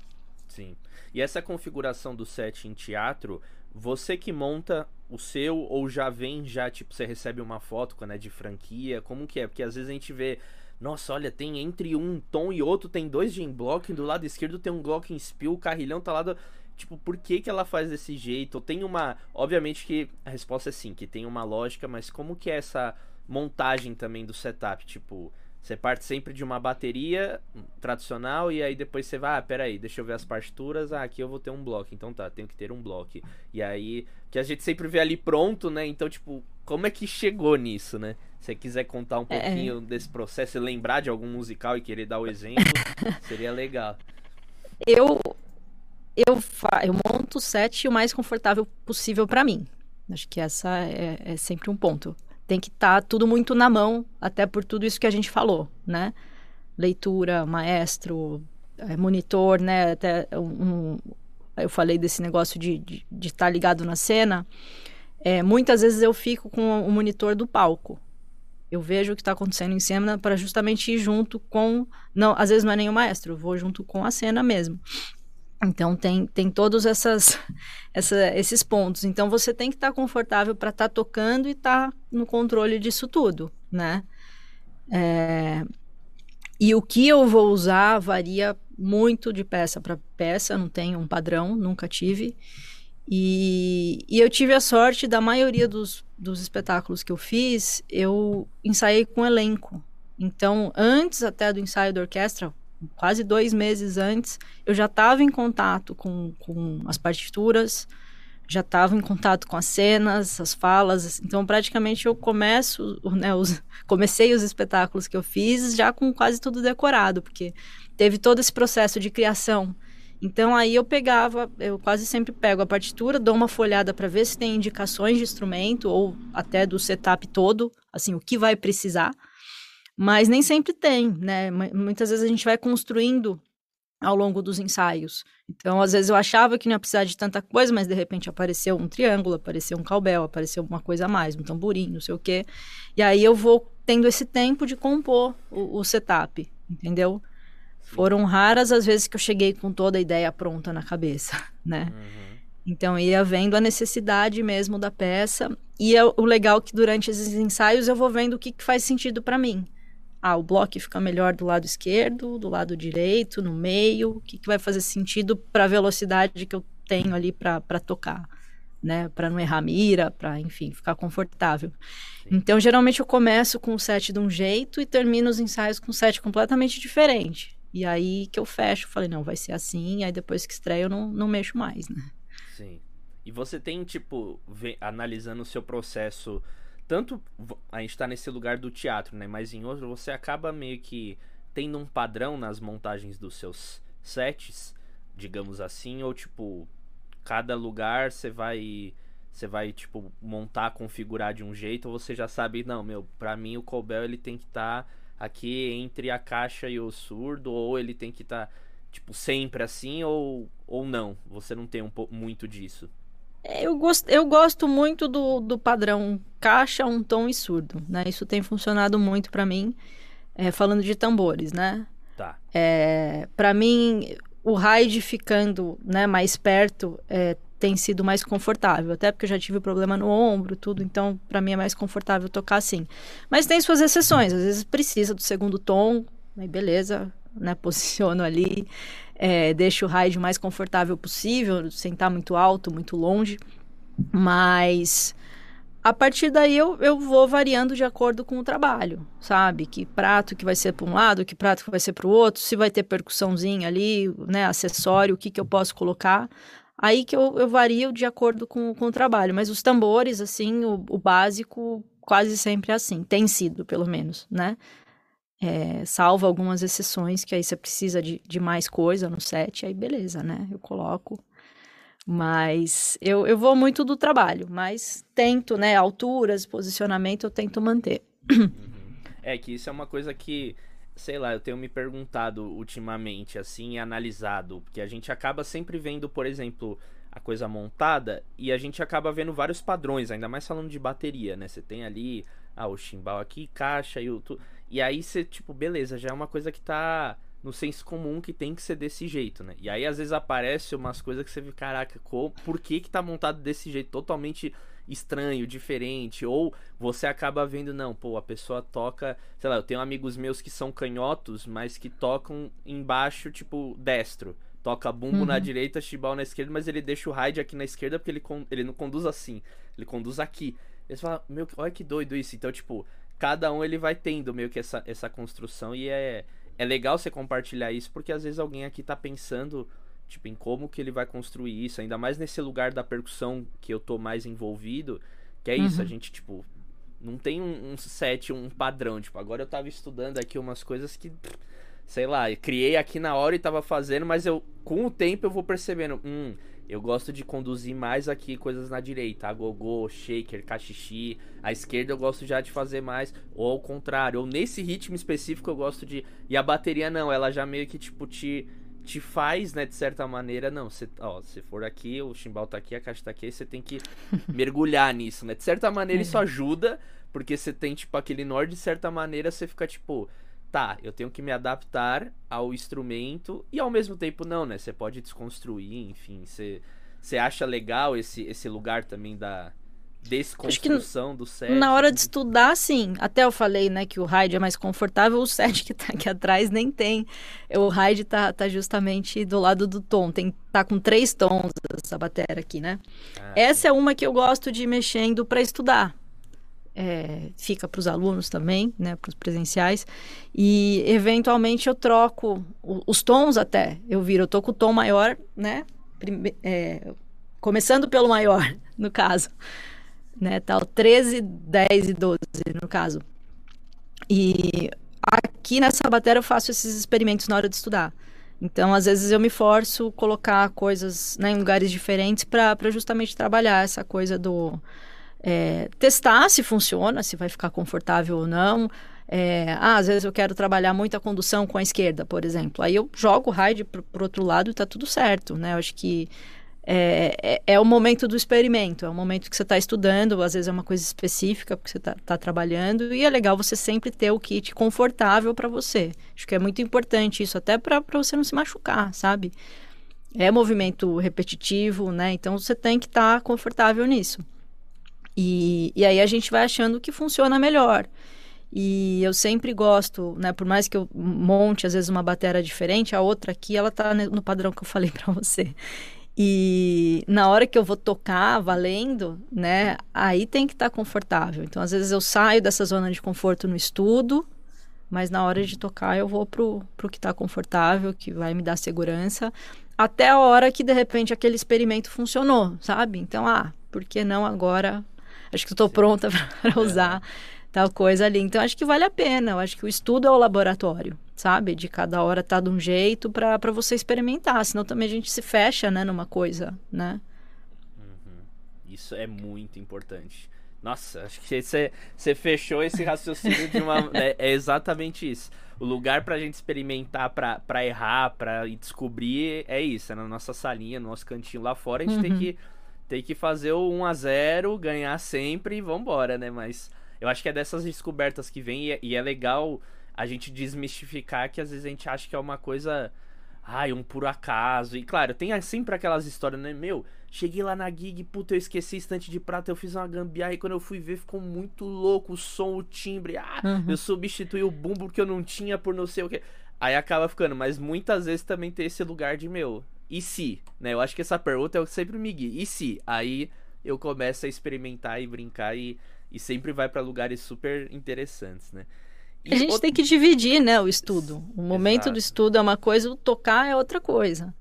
Sim. E essa configuração do set em teatro, você que monta o seu ou já vem já, tipo, você recebe uma foto quando é de franquia? Como que é? Porque às vezes a gente vê nossa, olha, tem entre um tom e outro, tem dois Gem Block, do lado esquerdo tem um Glock Spill, o carrilhão tá lá do... Tipo, por que que ela faz desse jeito? Tem uma... Obviamente que a resposta é sim, que tem uma lógica, mas como que é essa montagem também do setup? Tipo, você parte sempre de uma bateria tradicional e aí depois você vai, ah, peraí, deixa eu ver as partituras, ah, aqui eu vou ter um bloco, então tá, tenho que ter um bloco. E aí, que a gente sempre vê ali pronto, né? Então, tipo, como é que chegou nisso, né? Se você quiser contar um é. pouquinho é. desse processo e lembrar de algum musical e querer dar o exemplo, (laughs) seria legal. Eu eu, eu monto o set o mais confortável possível para mim. Acho que essa é, é sempre um ponto tem que estar tá tudo muito na mão, até por tudo isso que a gente falou, né? Leitura, maestro, é, monitor, né? Até um, eu falei desse negócio de estar de, de tá ligado na cena. É, muitas vezes eu fico com o monitor do palco. Eu vejo o que está acontecendo em cena para justamente ir junto com. Não, às vezes não é o maestro, eu vou junto com a cena mesmo. Então tem, tem todos essas, (laughs) essa, esses pontos. Então você tem que estar tá confortável para estar tá tocando e estar tá no controle disso tudo, né? É, e o que eu vou usar varia muito de peça para peça, não tenho um padrão, nunca tive. E, e eu tive a sorte da maioria dos, dos espetáculos que eu fiz, eu ensaiei com elenco. Então, antes até do ensaio da orquestra, quase dois meses antes, eu já estava em contato com, com as partituras, já estava em contato com as cenas, as falas. Então, praticamente, eu começo, né, os, (laughs) comecei os espetáculos que eu fiz já com quase tudo decorado, porque teve todo esse processo de criação. Então, aí eu pegava, eu quase sempre pego a partitura, dou uma folhada para ver se tem indicações de instrumento ou até do setup todo, assim, o que vai precisar. Mas nem sempre tem, né? Muitas vezes a gente vai construindo ao longo dos ensaios. Então, às vezes eu achava que não ia precisar de tanta coisa, mas de repente apareceu um triângulo, apareceu um cowbell, apareceu uma coisa a mais, um tamborim, não sei o quê. E aí eu vou tendo esse tempo de compor o, o setup, entendeu? Foram raras as vezes que eu cheguei com toda a ideia pronta na cabeça, (laughs) né? Uhum. Então ia vendo a necessidade mesmo da peça e é o legal é que durante esses ensaios eu vou vendo o que, que faz sentido para mim ah, o bloco fica melhor do lado esquerdo, do lado direito, no meio, o que, que vai fazer sentido para a velocidade que eu tenho ali para tocar, né? Para não errar mira, para, enfim, ficar confortável. Sim. Então, geralmente eu começo com o set de um jeito e termino os ensaios com um set completamente diferente. E aí que eu fecho, falei, não, vai ser assim, aí depois que estreia eu não, não mexo mais, né? Sim. E você tem, tipo, vê, analisando o seu processo tanto a gente tá nesse lugar do teatro, né? Mas em outro você acaba meio que tendo um padrão nas montagens dos seus sets, digamos assim, ou tipo, cada lugar você vai você vai tipo montar, configurar de um jeito, ou você já sabe, não, meu, para mim o Colbel ele tem que estar tá aqui entre a caixa e o surdo, ou ele tem que estar tá, tipo sempre assim ou ou não. Você não tem um muito disso. É, eu gosto, eu gosto muito do, do padrão caixa, um tom e surdo, né? Isso tem funcionado muito para mim, é, falando de tambores, né? Tá. É, para mim, o ride ficando né, mais perto é, tem sido mais confortável, até porque eu já tive problema no ombro, tudo, então para mim é mais confortável tocar assim. Mas tem suas exceções, às vezes precisa do segundo tom, aí beleza, né? (laughs) Posiciono ali é, deixo o ride o mais confortável possível, sem estar muito alto, muito longe. Mas a partir daí eu, eu vou variando de acordo com o trabalho, sabe? Que prato que vai ser para um lado, que prato que vai ser para o outro, se vai ter percussãozinha ali, né? Acessório, o que, que eu posso colocar. Aí que eu, eu vario de acordo com, com o trabalho. Mas os tambores, assim, o, o básico quase sempre é assim. Tem sido, pelo menos, né? É, salvo algumas exceções, que aí você precisa de, de mais coisa no set, aí beleza, né? Eu coloco. Mas eu, eu vou muito do trabalho, mas tento, né? Alturas, posicionamento, eu tento manter. Uhum. É que isso é uma coisa que, sei lá, eu tenho me perguntado ultimamente, assim, analisado. Porque a gente acaba sempre vendo, por exemplo, a coisa montada e a gente acaba vendo vários padrões, ainda mais falando de bateria, né? Você tem ali, ah, o chimbal aqui, caixa e o. Tu... E aí você, tipo, beleza, já é uma coisa que tá no senso comum que tem que ser desse jeito, né? E aí às vezes aparece umas coisas que você vê, caraca, por que que tá montado desse jeito totalmente estranho, diferente, ou você acaba vendo, não, pô, a pessoa toca, sei lá, eu tenho amigos meus que são canhotos, mas que tocam embaixo, tipo, destro. Toca bumbo uhum. na direita, chibal na esquerda, mas ele deixa o ride aqui na esquerda porque ele, ele não conduz assim, ele conduz aqui. Eles falam, meu, olha que doido isso. Então, tipo, cada um ele vai tendo meio que essa, essa construção e é, é legal você compartilhar isso porque às vezes alguém aqui tá pensando tipo em como que ele vai construir isso, ainda mais nesse lugar da percussão que eu tô mais envolvido, que é isso, uhum. a gente tipo não tem um, um, set, um padrão, tipo, agora eu tava estudando aqui umas coisas que sei lá, criei aqui na hora e tava fazendo, mas eu com o tempo eu vou percebendo, hum, eu gosto de conduzir mais aqui coisas na direita, agogô, shaker, cachixi. A esquerda eu gosto já de fazer mais, ou ao contrário, ou nesse ritmo específico eu gosto de. E a bateria não, ela já meio que tipo te te faz, né, de certa maneira, não, você, ó, se for aqui, o chimbal tá aqui, a caixa tá aqui, você tem que (laughs) mergulhar nisso, né? De certa maneira isso é. ajuda, porque você tem tipo aquele nó, de certa maneira você fica tipo, tá, eu tenho que me adaptar ao instrumento e ao mesmo tempo não, né? Você pode desconstruir, enfim, você, você acha legal esse, esse lugar também da desconstrução do set? Na hora de estudar, sim. Até eu falei, né, que o ride é mais confortável, (laughs) o set que tá aqui atrás nem tem. O ride tá, tá justamente do lado do tom, tem tá com três tons essa bateria aqui, né? Ah, essa é uma que eu gosto de ir mexendo para estudar é, fica para os alunos também, né, para os presenciais. E eventualmente eu troco o, os tons até. Eu viro, eu tô com o tom maior, né? Prime, é, começando pelo maior, (laughs) no caso. Né, tal, 13, 10 e 12, no caso. E aqui nessa bateria eu faço esses experimentos na hora de estudar. Então, às vezes eu me forço colocar coisas né, em lugares diferentes para justamente trabalhar essa coisa do é, testar se funciona, se vai ficar confortável ou não. É, ah, às vezes eu quero trabalhar muita condução com a esquerda, por exemplo. Aí eu jogo o ride para o outro lado e está tudo certo, né? Eu acho que é, é, é, o momento do experimento, é o momento que você está estudando, às vezes é uma coisa específica porque você está tá trabalhando, e é legal você sempre ter o kit confortável para você. Acho que é muito importante isso, até para você não se machucar, sabe? É movimento repetitivo, né? Então você tem que estar tá confortável nisso. E, e aí a gente vai achando que funciona melhor. E eu sempre gosto, né? Por mais que eu monte, às vezes, uma bateria diferente, a outra aqui, ela tá no padrão que eu falei (laughs) para você. E na hora que eu vou tocar valendo, né? Aí tem que estar tá confortável. Então, às vezes, eu saio dessa zona de conforto no estudo, mas na hora de tocar eu vou pro, pro que está confortável, que vai me dar segurança, até a hora que de repente aquele experimento funcionou, sabe? Então, ah, por que não agora acho que estou pronta (laughs) para usar é. Tal coisa ali. Então, acho que vale a pena. Eu acho que o estudo é o laboratório, sabe? De cada hora tá de um jeito para você experimentar. Senão também a gente se fecha, né, numa coisa, né? Uhum. Isso é muito importante. Nossa, acho que você, você fechou esse raciocínio de uma. (laughs) é, é, exatamente isso. O lugar pra gente experimentar, pra, pra errar, pra descobrir, é isso. É na nossa salinha, no nosso cantinho lá fora, a gente uhum. tem que tem que fazer o 1 a 0 ganhar sempre e vambora, né? Mas eu acho que é dessas descobertas que vem e é, e é legal a gente desmistificar que às vezes a gente acha que é uma coisa. Ai, um puro acaso. E claro, tem sempre aquelas histórias, né? Meu, cheguei lá na gig, puta, eu esqueci estante de prata, eu fiz uma gambiarra e quando eu fui ver ficou muito louco o som, o timbre. Ah, uhum. eu substituí o bumbo que eu não tinha por não sei o que. Aí acaba ficando, mas muitas vezes também tem esse lugar de, meu, e se? Né? Eu acho que essa pergunta é o que sempre me guia. E se? Aí eu começo a experimentar e brincar e, e sempre vai para lugares super interessantes, né? E a gente outro... tem que dividir, né, o estudo. O momento Exato. do estudo é uma coisa, o tocar é outra coisa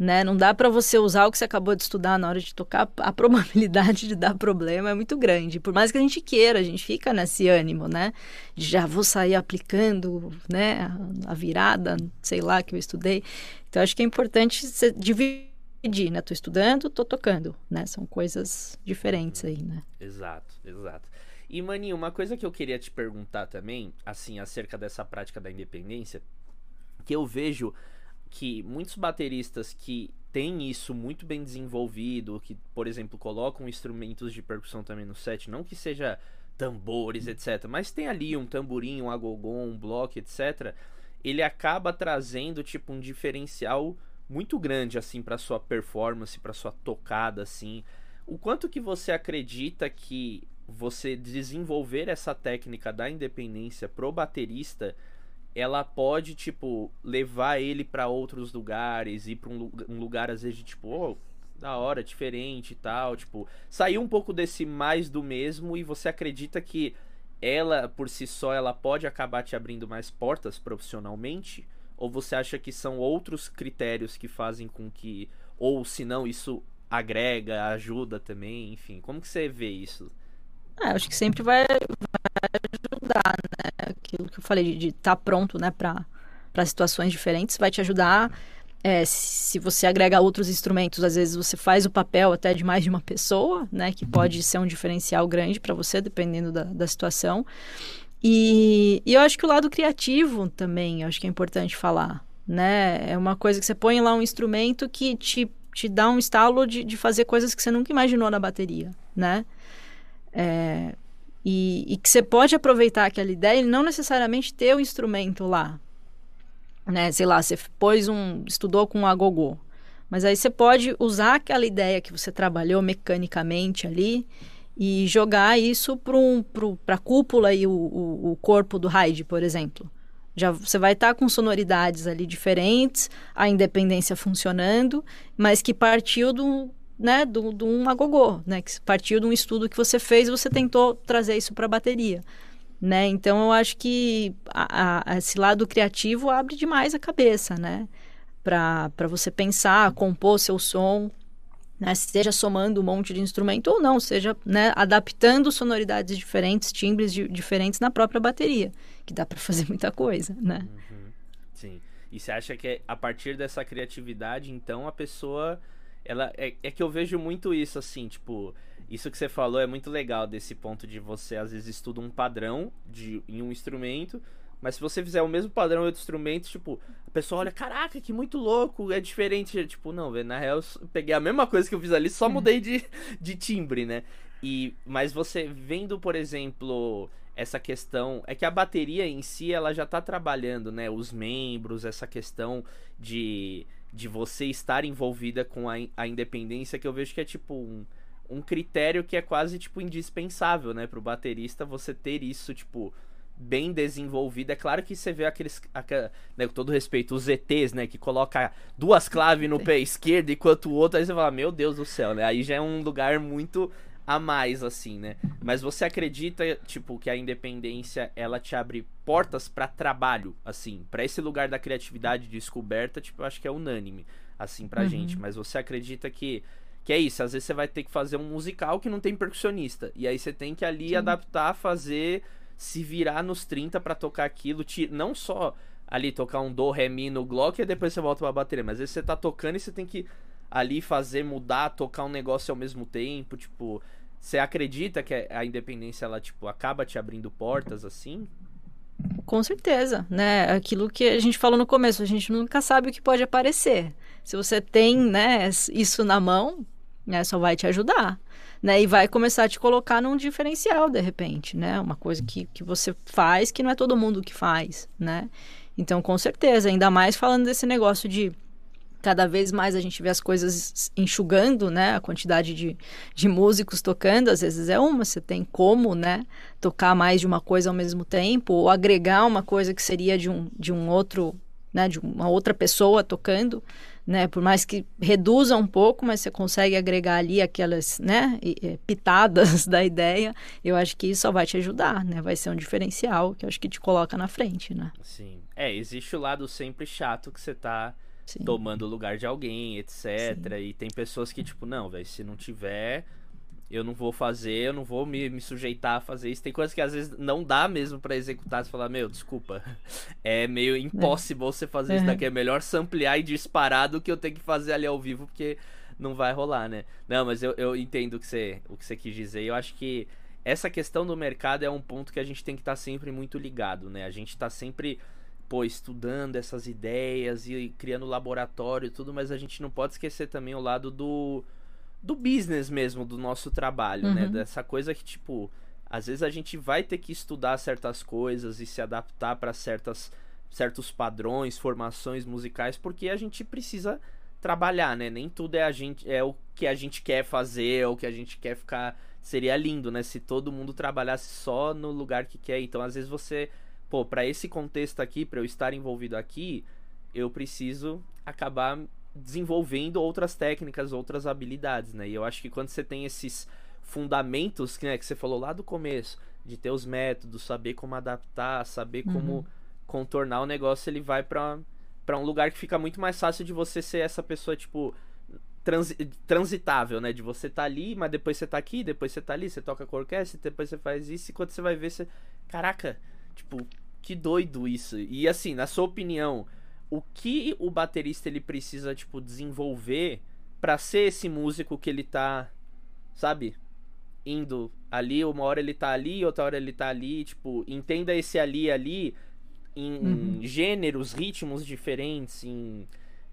né? Não dá para você usar o que você acabou de estudar na hora de tocar, (laughs) a probabilidade de dar problema é muito grande. Por mais que a gente queira, a gente fica nesse ânimo, né? De já vou sair aplicando, né, a virada, sei lá, que eu estudei. Então acho que é importante você dividir, né? Tô estudando, tô tocando, né? São coisas diferentes aí, né? Exato, exato. E Maninho, uma coisa que eu queria te perguntar também, assim, acerca dessa prática da independência, que eu vejo que muitos bateristas que têm isso muito bem desenvolvido, que, por exemplo, colocam instrumentos de percussão também no set, não que seja tambores, etc, mas tem ali um tamborim, um agogon, um bloco, etc, ele acaba trazendo tipo um diferencial muito grande assim para sua performance, para sua tocada assim. O quanto que você acredita que você desenvolver essa técnica da independência pro baterista ela pode, tipo, levar ele para outros lugares, ir pra um, um, lugar, às vezes, tipo, oh, da hora, diferente e tal, tipo, sair um pouco desse mais do mesmo e você acredita que ela, por si só, ela pode acabar te abrindo mais portas profissionalmente? Ou você acha que são outros critérios que fazem com que, ou se não, isso agrega, ajuda também, enfim, como que você vê isso? É, acho que sempre vai, vai ajudar, né? Aquilo que eu falei de estar tá pronto, né, para situações diferentes, vai te ajudar. É, se você agrega outros instrumentos, às vezes você faz o papel até de mais de uma pessoa, né? Que pode ser um diferencial grande para você, dependendo da, da situação. E, e, eu acho que o lado criativo também, acho que é importante falar, né? É uma coisa que você põe lá um instrumento que te, te dá um estalo de, de fazer coisas que você nunca imaginou na bateria, né? É, E, e, que você pode aproveitar aquela ideia e não necessariamente ter o instrumento lá. Né? Sei lá, você pôs um. estudou com um agogô. Mas aí você pode usar aquela ideia que você trabalhou mecanicamente ali e jogar isso para um, a cúpula e o, o, o, corpo do Hyde, por exemplo. Já você vai estar tá com sonoridades ali diferentes, a independência funcionando, mas que partiu do, né, do, do um agogô, né, que partiu de um estudo que você fez você tentou trazer isso para a bateria. Né? Então eu acho que a, a, esse lado criativo abre demais a cabeça, né? para você pensar, compor seu som, né, seja somando um monte de instrumento ou não, seja né, adaptando sonoridades diferentes, timbres di diferentes na própria bateria, que dá para fazer muita coisa, né? Uhum. Sim. E você acha que a partir dessa criatividade, então a pessoa, ela é, é que eu vejo muito isso assim, tipo, isso que você falou é muito legal desse ponto de você às vezes estuda um padrão de em um instrumento mas se você fizer o mesmo padrão em outro instrumento, tipo, a pessoa olha, caraca, que muito louco, é diferente. Tipo, não, velho, na real eu peguei a mesma coisa que eu fiz ali, só uhum. mudei de, de timbre, né? E, mas você vendo, por exemplo, essa questão. É que a bateria em si, ela já tá trabalhando, né? Os membros, essa questão de, de você estar envolvida com a, a independência, que eu vejo que é tipo um, um critério que é quase, tipo, indispensável, né? Pro baterista você ter isso, tipo bem desenvolvida. É claro que você vê aqueles, aqueles né, com todo respeito, os ETs, né, que coloca duas claves no pé esquerdo enquanto o outro, aí você fala, meu Deus do céu, né? Aí já é um lugar muito a mais assim, né? Mas você acredita, tipo, que a independência ela te abre portas para trabalho, assim, para esse lugar da criatividade descoberta, tipo, eu acho que é unânime assim pra uhum. gente, mas você acredita que que é isso, às vezes você vai ter que fazer um musical que não tem percussionista. E aí você tem que ali Sim. adaptar, fazer se virar nos 30 para tocar aquilo, não só ali tocar um do, ré, mi no Glock e depois você volta pra bateria, mas às vezes você tá tocando e você tem que ali fazer, mudar, tocar um negócio ao mesmo tempo, tipo, você acredita que a independência ela tipo acaba te abrindo portas assim? Com certeza, né? Aquilo que a gente falou no começo, a gente nunca sabe o que pode aparecer. Se você tem, né, isso na mão, né, só vai te ajudar né? E vai começar a te colocar num diferencial, de repente, né? Uma coisa que, que você faz que não é todo mundo que faz, né? Então, com certeza, ainda mais falando desse negócio de cada vez mais a gente vê as coisas enxugando, né? A quantidade de, de músicos tocando, às vezes é uma, você tem como, né? Tocar mais de uma coisa ao mesmo tempo, ou agregar uma coisa que seria de um, de um outro, né? De uma outra pessoa tocando né? Por mais que reduza um pouco, mas você consegue agregar ali aquelas, né, pitadas (laughs) da ideia, eu acho que isso só vai te ajudar, né? Vai ser um diferencial que eu acho que te coloca na frente, né? Sim. É, existe o lado sempre chato que você tá Sim. tomando o lugar de alguém, etc. Sim. E tem pessoas que, tipo, não, velho, se não tiver, eu não vou fazer, eu não vou me, me sujeitar a fazer isso. Tem coisas que às vezes não dá mesmo para executar. Você falar, meu, desculpa. (laughs) É meio impossível é. você fazer isso daqui. É melhor samplear e disparar do que eu ter que fazer ali ao vivo, porque não vai rolar, né? Não, mas eu, eu entendo o que, você, o que você quis dizer. Eu acho que essa questão do mercado é um ponto que a gente tem que estar tá sempre muito ligado, né? A gente tá sempre pô, estudando essas ideias e criando laboratório e tudo, mas a gente não pode esquecer também o lado do do business mesmo, do nosso trabalho, né? uhum. né? Dessa coisa que, tipo, às vezes a gente vai ter que estudar certas coisas e se adaptar para certas certos padrões, formações musicais, porque a gente precisa trabalhar, né? Nem tudo é a gente é o que a gente quer fazer, é o que a gente quer ficar. Seria lindo, né? Se todo mundo trabalhasse só no lugar que quer. Então, às vezes você, pô, para esse contexto aqui, para eu estar envolvido aqui, eu preciso acabar desenvolvendo outras técnicas, outras habilidades, né? E eu acho que quando você tem esses fundamentos, né, que você falou lá do começo, de ter os métodos, saber como adaptar, saber uhum. como contornar o negócio, ele vai para para um lugar que fica muito mais fácil de você ser essa pessoa tipo trans, transitável, né? De você tá ali, mas depois você tá aqui, depois você tá ali, você toca com a orquestra, depois você faz isso e quando você vai ver você, caraca, tipo, que doido isso. E assim, na sua opinião, o que o baterista ele precisa tipo desenvolver para ser esse músico que ele tá, sabe, indo ali, uma hora ele tá ali, outra hora ele tá ali, tipo, entenda esse ali ali em uhum. gêneros, ritmos diferentes, em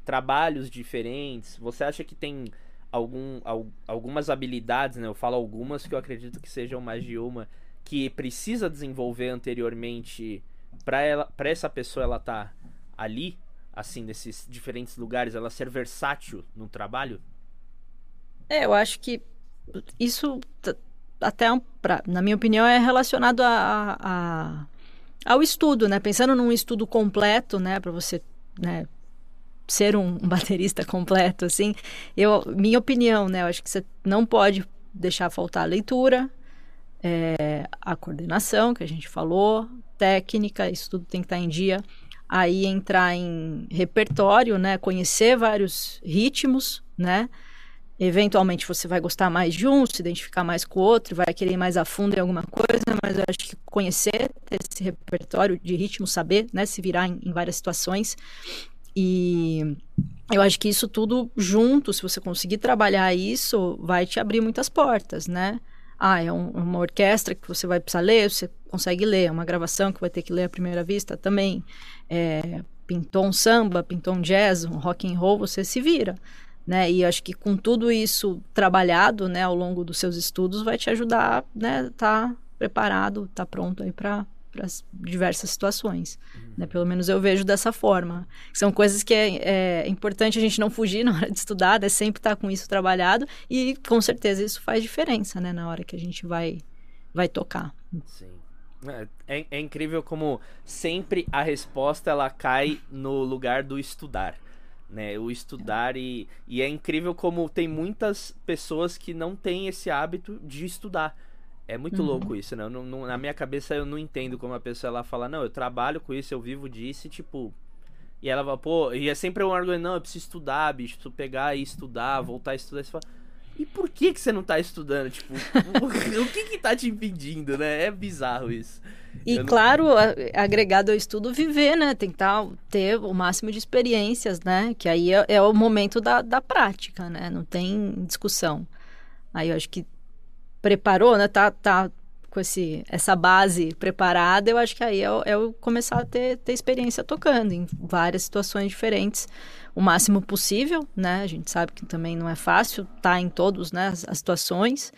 trabalhos diferentes. Você acha que tem algum, al, algumas habilidades, né? Eu falo algumas que eu acredito que sejam mais de uma que precisa desenvolver anteriormente para ela para essa pessoa ela tá ali assim nesses diferentes lugares ela ser versátil no trabalho? É eu acho que isso até pra, na minha opinião é relacionado a, a, ao estudo né? Pensando num estudo completo né? Para você né ser um, (laughs) baterista completo assim eu minha opinião né? Eu acho que você não pode deixar faltar a leitura é, a coordenação, que a gente falou, técnica, isso tudo tem que estar em dia. Aí entrar em repertório, né? Conhecer vários ritmos, né? Eventualmente você vai gostar mais de um, se identificar mais com o outro, vai querer ir mais a fundo em alguma coisa, mas eu acho que conhecer esse repertório de ritmo, saber, né, se virar em, em várias situações. E eu acho que isso tudo junto, se você conseguir trabalhar isso, vai te abrir muitas portas, né? Ah, é um, uma orquestra que você vai precisar ler, você consegue ler. É uma gravação que vai ter que ler à primeira vista também. É, pintou um samba, pintou um jazz, um rock and roll, você se vira. Né? E acho que com tudo isso trabalhado, né, ao longo dos seus estudos, vai te ajudar, né, tá preparado, tá pronto aí para diversas situações. Né? Pelo menos eu vejo dessa forma. São coisas que é, é, importante a gente não fugir (laughs) na hora de estudar, é sempre estar tá com isso trabalhado e com certeza isso faz diferença né? na hora que a gente vai, vai tocar. Sim. É, é, é incrível como sempre a resposta ela cai no lugar do estudar né? O estudar e, e é incrível como tem muitas pessoas que não têm esse hábito de estudar. É muito uhum. louco isso, né? Não, não, na minha cabeça eu não entendo como a pessoa ela fala, não, eu trabalho com isso, eu vivo disso, e tipo. E ela fala, pô, e é sempre um argumento, não, eu preciso estudar, bicho, preciso pegar e estudar, voltar a estudar. E você fala, e por que, que você não tá estudando? Tipo, (laughs) o, que que tá te impedindo, né? É bizarro isso. E eu claro, não... agregado ao estudo, viver, né? Tentar ter o máximo de experiências, né? Que aí é, é o momento da, da prática, né? Não tem discussão. Aí eu acho que preparou, né? Tá, tá com esse, essa base preparada, eu acho que aí é, é eu começar a ter, ter experiência tocando em várias situações diferentes, o máximo possível, né? A gente sabe que também não é fácil estar tá em todas né, as, as, situações,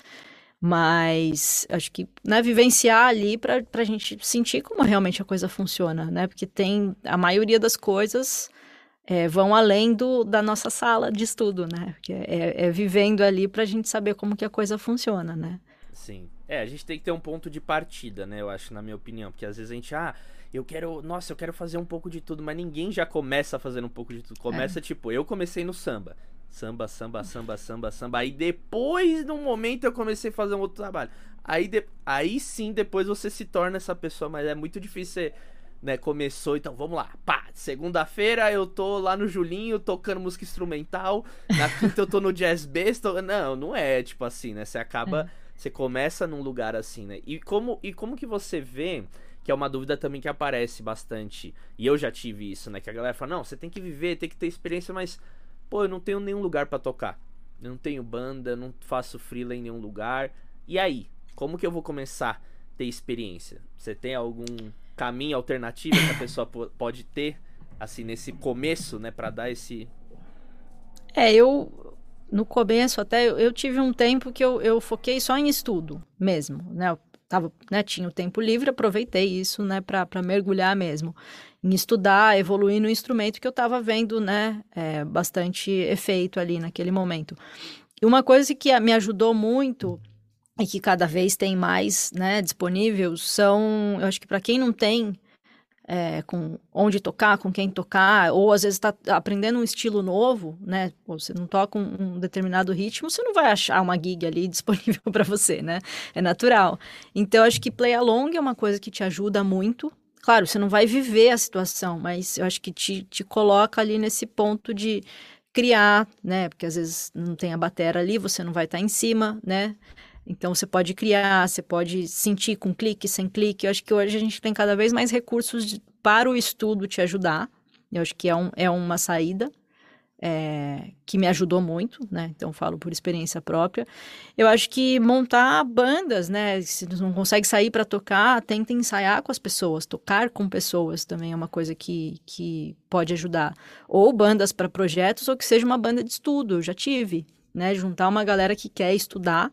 mas acho que né, vivenciar ali para a gente sentir como realmente a coisa funciona, né? Porque tem a maioria das coisas é, vão além do, da nossa sala de estudo, né? Que é, é, é vivendo ali para a gente saber como que a coisa funciona, né? Sim. É, a gente tem que ter um ponto de partida, né? Eu acho, na minha opinião. Porque às vezes a gente, ah, eu quero. Nossa, eu quero fazer um pouco de tudo, mas ninguém já começa fazendo um pouco de tudo. Começa, é. tipo, eu comecei no samba. Samba, samba, samba, samba, samba. Aí depois, num momento, eu comecei a fazer um outro trabalho. Aí, de... aí sim, depois você se torna essa pessoa, mas é muito difícil você né, começou, então vamos lá. Pá, segunda-feira eu tô lá no Julinho tocando música instrumental, na quinta eu tô no Jazz Bass, tô... não, não é tipo assim, né? Você acaba, é. você começa num lugar assim, né? E como e como que você vê que é uma dúvida também que aparece bastante. E eu já tive isso, né? Que a galera fala: "Não, você tem que viver, tem que ter experiência, mas pô, eu não tenho nenhum lugar para tocar. Eu não tenho banda, não faço freela em nenhum lugar. E aí, como que eu vou começar a ter experiência? Você tem algum caminho alternativo que a pessoa pode ter, assim, nesse começo, né, para dar esse. É, eu. No começo, até eu tive um tempo que eu, eu foquei só em estudo mesmo, né? Eu tava, né, tinha o tempo livre, aproveitei isso, né, para mergulhar mesmo, em estudar, evoluir no instrumento que eu estava vendo, né, é, bastante efeito ali naquele momento. E uma coisa que me ajudou muito e que cada vez tem mais né, disponível são, eu acho que para quem não tem é, com onde tocar, com quem tocar, ou às vezes está aprendendo um estilo novo, né? Você não toca um, um, determinado ritmo, você não vai achar uma gig ali (laughs) disponível para você, né? É natural. Então, acho que play along é uma coisa que te ajuda muito. Claro, você não vai viver a situação, mas eu acho que te, te coloca ali nesse ponto de criar, né? Porque às vezes não tem a bateria ali, você não vai estar tá em cima, né? Então você pode criar, você pode sentir com clique, sem clique. Eu acho que hoje a gente tem cada vez mais recursos para o estudo te ajudar. Eu acho que é, um, é uma saída é, que me ajudou muito, né? Então falo por experiência própria. Eu acho que montar bandas, né? Se não consegue sair para tocar, tenta ensaiar com as pessoas, tocar com pessoas também é uma coisa que, que pode ajudar. Ou bandas para projetos, ou que seja uma banda de estudo. Eu já tive, né? Juntar uma galera que quer estudar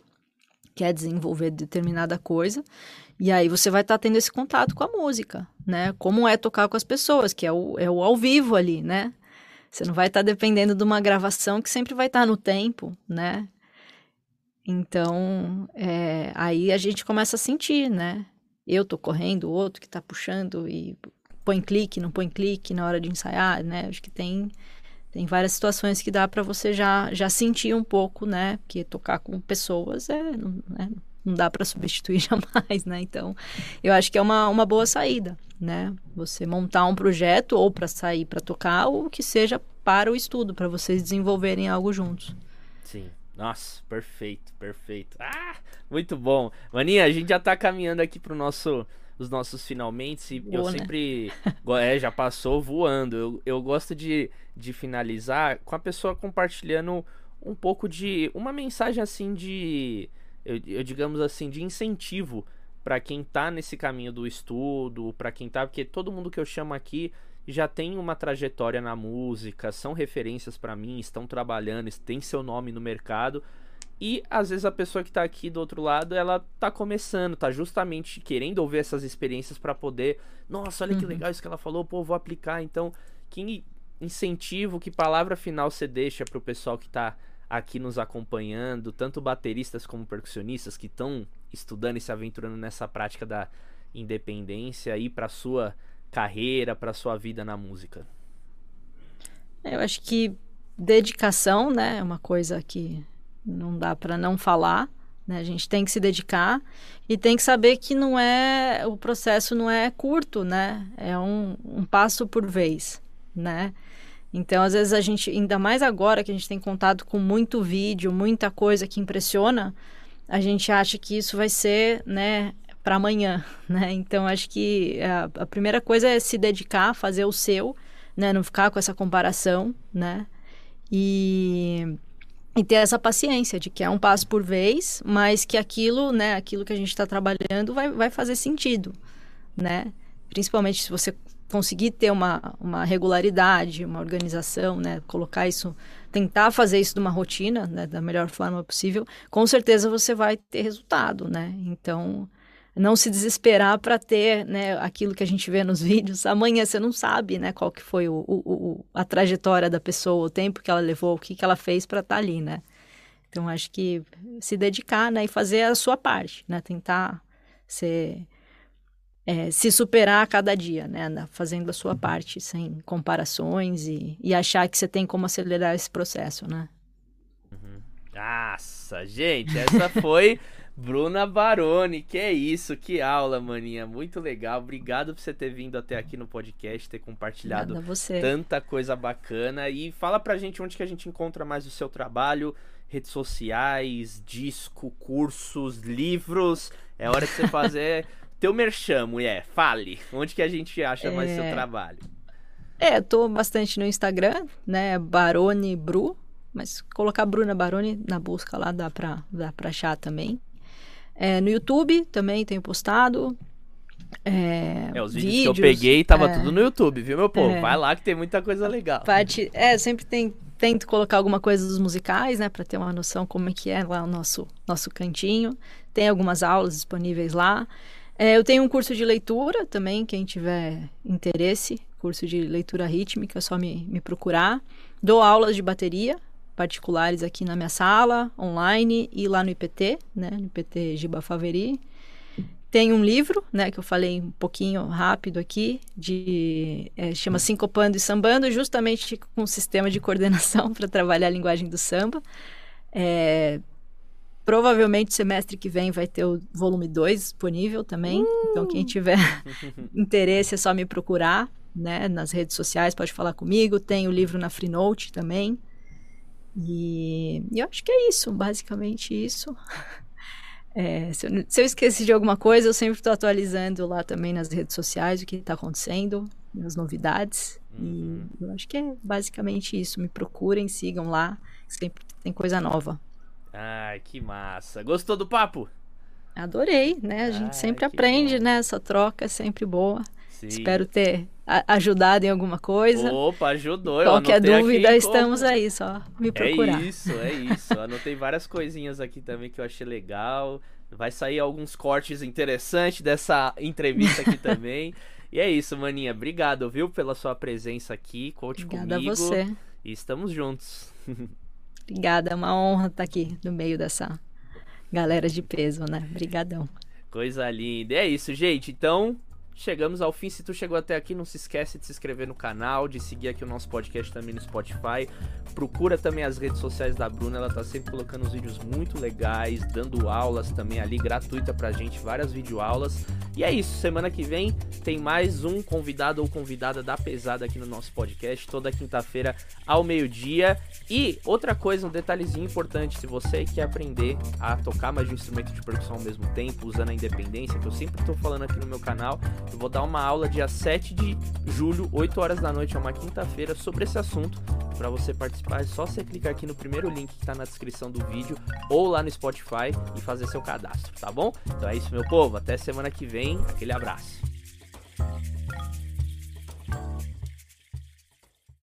quer desenvolver determinada coisa E aí você vai estar tá tendo esse contato com a música, né? Como é tocar com as pessoas, que é o, é o ao vivo ali, né? Você não vai estar tá dependendo de uma gravação que sempre vai estar tá no tempo, né? Então, é, aí a gente começa a sentir, né? Eu tô correndo, o outro que tá puxando e põe clique, não põe clique na hora de ensaiar, né? Acho que tem tem várias situações que dá para você já já sentir um pouco, né? Porque tocar com pessoas é, não, né? não dá para substituir (laughs) jamais, né? Então, eu acho que é uma, uma boa saída, né? Você montar um projeto ou para sair para tocar ou que seja para o estudo, para vocês desenvolverem algo juntos. Sim. Nossa, perfeito, perfeito. Ah, muito bom. Maninha, a gente já tá caminhando aqui pro nosso os nossos finalmente. E eu né? sempre. É, já passou voando. Eu, eu gosto de, de finalizar com a pessoa compartilhando um pouco de. Uma mensagem assim de. Eu, eu digamos assim, de incentivo para quem tá nesse caminho do estudo, para quem tá. Porque todo mundo que eu chamo aqui já tem uma trajetória na música, são referências para mim, estão trabalhando, tem seu nome no mercado. E às vezes a pessoa que tá aqui do outro lado, ela tá começando, tá justamente querendo ouvir essas experiências para poder, nossa, olha uhum. que legal isso que ela falou, pô, vou aplicar. Então, que incentivo, que palavra final você deixa pro pessoal que tá aqui nos acompanhando, tanto bateristas como percussionistas que estão estudando e se aventurando nessa prática da independência aí para sua carreira, para sua vida na música? Eu acho que dedicação, né, é uma coisa que não dá para não falar. Né? A gente tem que se dedicar e tem que saber que não é o processo não é curto, né? É um, um passo por vez, né? Então, às vezes a gente, ainda mais agora que a gente tem contato com muito vídeo, muita coisa que impressiona, a gente acha que isso vai ser, né, para amanhã, (laughs) né? Então acho que a, a, primeira coisa é se dedicar, fazer o seu, né? Não ficar com essa comparação, né? E, e ter essa paciência de que é um passo por vez, mas que aquilo, né? Aquilo que a gente está trabalhando vai, vai fazer sentido, né? Principalmente se você conseguir ter uma, uma regularidade, uma organização, né? Colocar isso, tentar fazer isso de uma rotina, né? Da melhor forma possível, com certeza você vai ter resultado, né? Então, não se desesperar para ter né, aquilo que a gente vê nos (laughs) vídeos. Amanhã você não sabe né, qual que foi o, o, o, a trajetória da pessoa, o tempo que ela levou, o que, que ela fez para estar tá ali, né? Então, acho que se dedicar né, e fazer a sua parte, né? Tentar ser, é, se superar a cada dia, né? Fazendo a sua parte, sem comparações e, e achar que você tem como acelerar esse processo, né? Uhum. Nossa, gente, essa foi... Bruna Baroni, que é isso, que aula, maninha, muito legal. Obrigado por você ter vindo até aqui no podcast, ter compartilhado tanta coisa bacana. E fala pra gente onde que a gente encontra mais o seu trabalho, redes sociais, disco, cursos, livros. É hora de você (laughs) fazer teu merchan, mulher. Fale, onde que a gente acha mais é... seu trabalho? É, tô bastante no Instagram, né, Barone Bru, mas colocar Bruna Baroni na busca lá dá pra, dá pra achar também. É, no YouTube também tenho postado. É, é os vídeos, vídeos, que eu peguei tava é, tudo no YouTube, viu, meu povo? É, Vai lá que tem muita coisa legal. Parte, é, sempre tem, tento colocar alguma coisa dos musicais, né, para ter uma noção como é que é lá o nosso nosso cantinho. Tem algumas aulas disponíveis lá. É, eu tenho um curso de leitura também, quem tiver interesse, curso de leitura rítmica, é só me, me procurar. Dou aulas de bateria, particulares aqui na minha sala, online e lá no IPT, né, no IPT Giba Faveri. Tem um livro, né, que eu falei um pouquinho rápido aqui, de é, chama Sincopando e Sambando, justamente com um sistema de coordenação (laughs) para trabalhar a linguagem do samba. É, provavelmente semestre que vem vai ter o volume 2 disponível também. Uh! Então, quem tiver (laughs) interesse é só me procurar, né, nas redes sociais, pode falar comigo. Tem o livro na Freenote também. E, e eu acho que é isso, basicamente isso. (laughs) É, se, eu, se, eu, esqueci de alguma coisa, eu sempre estou atualizando lá também nas redes sociais o que está acontecendo, as novidades. Uhum. E eu acho que é basicamente isso. Me procurem, sigam lá, sempre tem coisa nova. Ai, que massa. Gostou do papo? Adorei, né? A gente Ai, sempre aprende, bom. né? Essa troca é sempre boa. Sim. Espero ter ajudado em alguma coisa. Opa, ajudou. Qualquer dúvida, estamos como... aí, só me procurar. É isso, é isso. (laughs) Anotei várias coisinhas aqui também que eu achei legal. Vai sair alguns cortes interessantes dessa entrevista aqui (laughs) também. E é isso, maninha. Obrigado, viu, pela sua presença aqui. Conte Obrigada comigo. a você. E estamos juntos. Obrigada, é uma honra estar aqui no meio dessa galera de peso, né? Obrigadão. Coisa linda. E é isso, gente. Então, chegamos ao fim. Se tu chegou até aqui, não se esquece de se inscrever no canal, de seguir aqui o nosso podcast também no Spotify. Procura também as redes sociais da Bruna, ela tá sempre colocando uns vídeos muito legais, dando aulas também ali gratuita pra gente, várias videoaulas. E é isso, semana que vem tem mais um convidado ou convidada da pesada aqui no nosso podcast, toda quinta-feira ao meio-dia. E outra coisa, um detalhezinho importante, se você quer aprender a tocar mais de um instrumento de percussão ao mesmo tempo, usando a independência, que eu sempre tô falando aqui no meu canal, eu vou dar uma aula dia 7 de julho, 8 horas da noite, é uma quinta-feira, sobre esse assunto. Para você participar, é só você clicar aqui no primeiro link que está na descrição do vídeo ou lá no Spotify e fazer seu cadastro, tá bom? Então é isso, meu povo. Até semana que vem. Aquele abraço.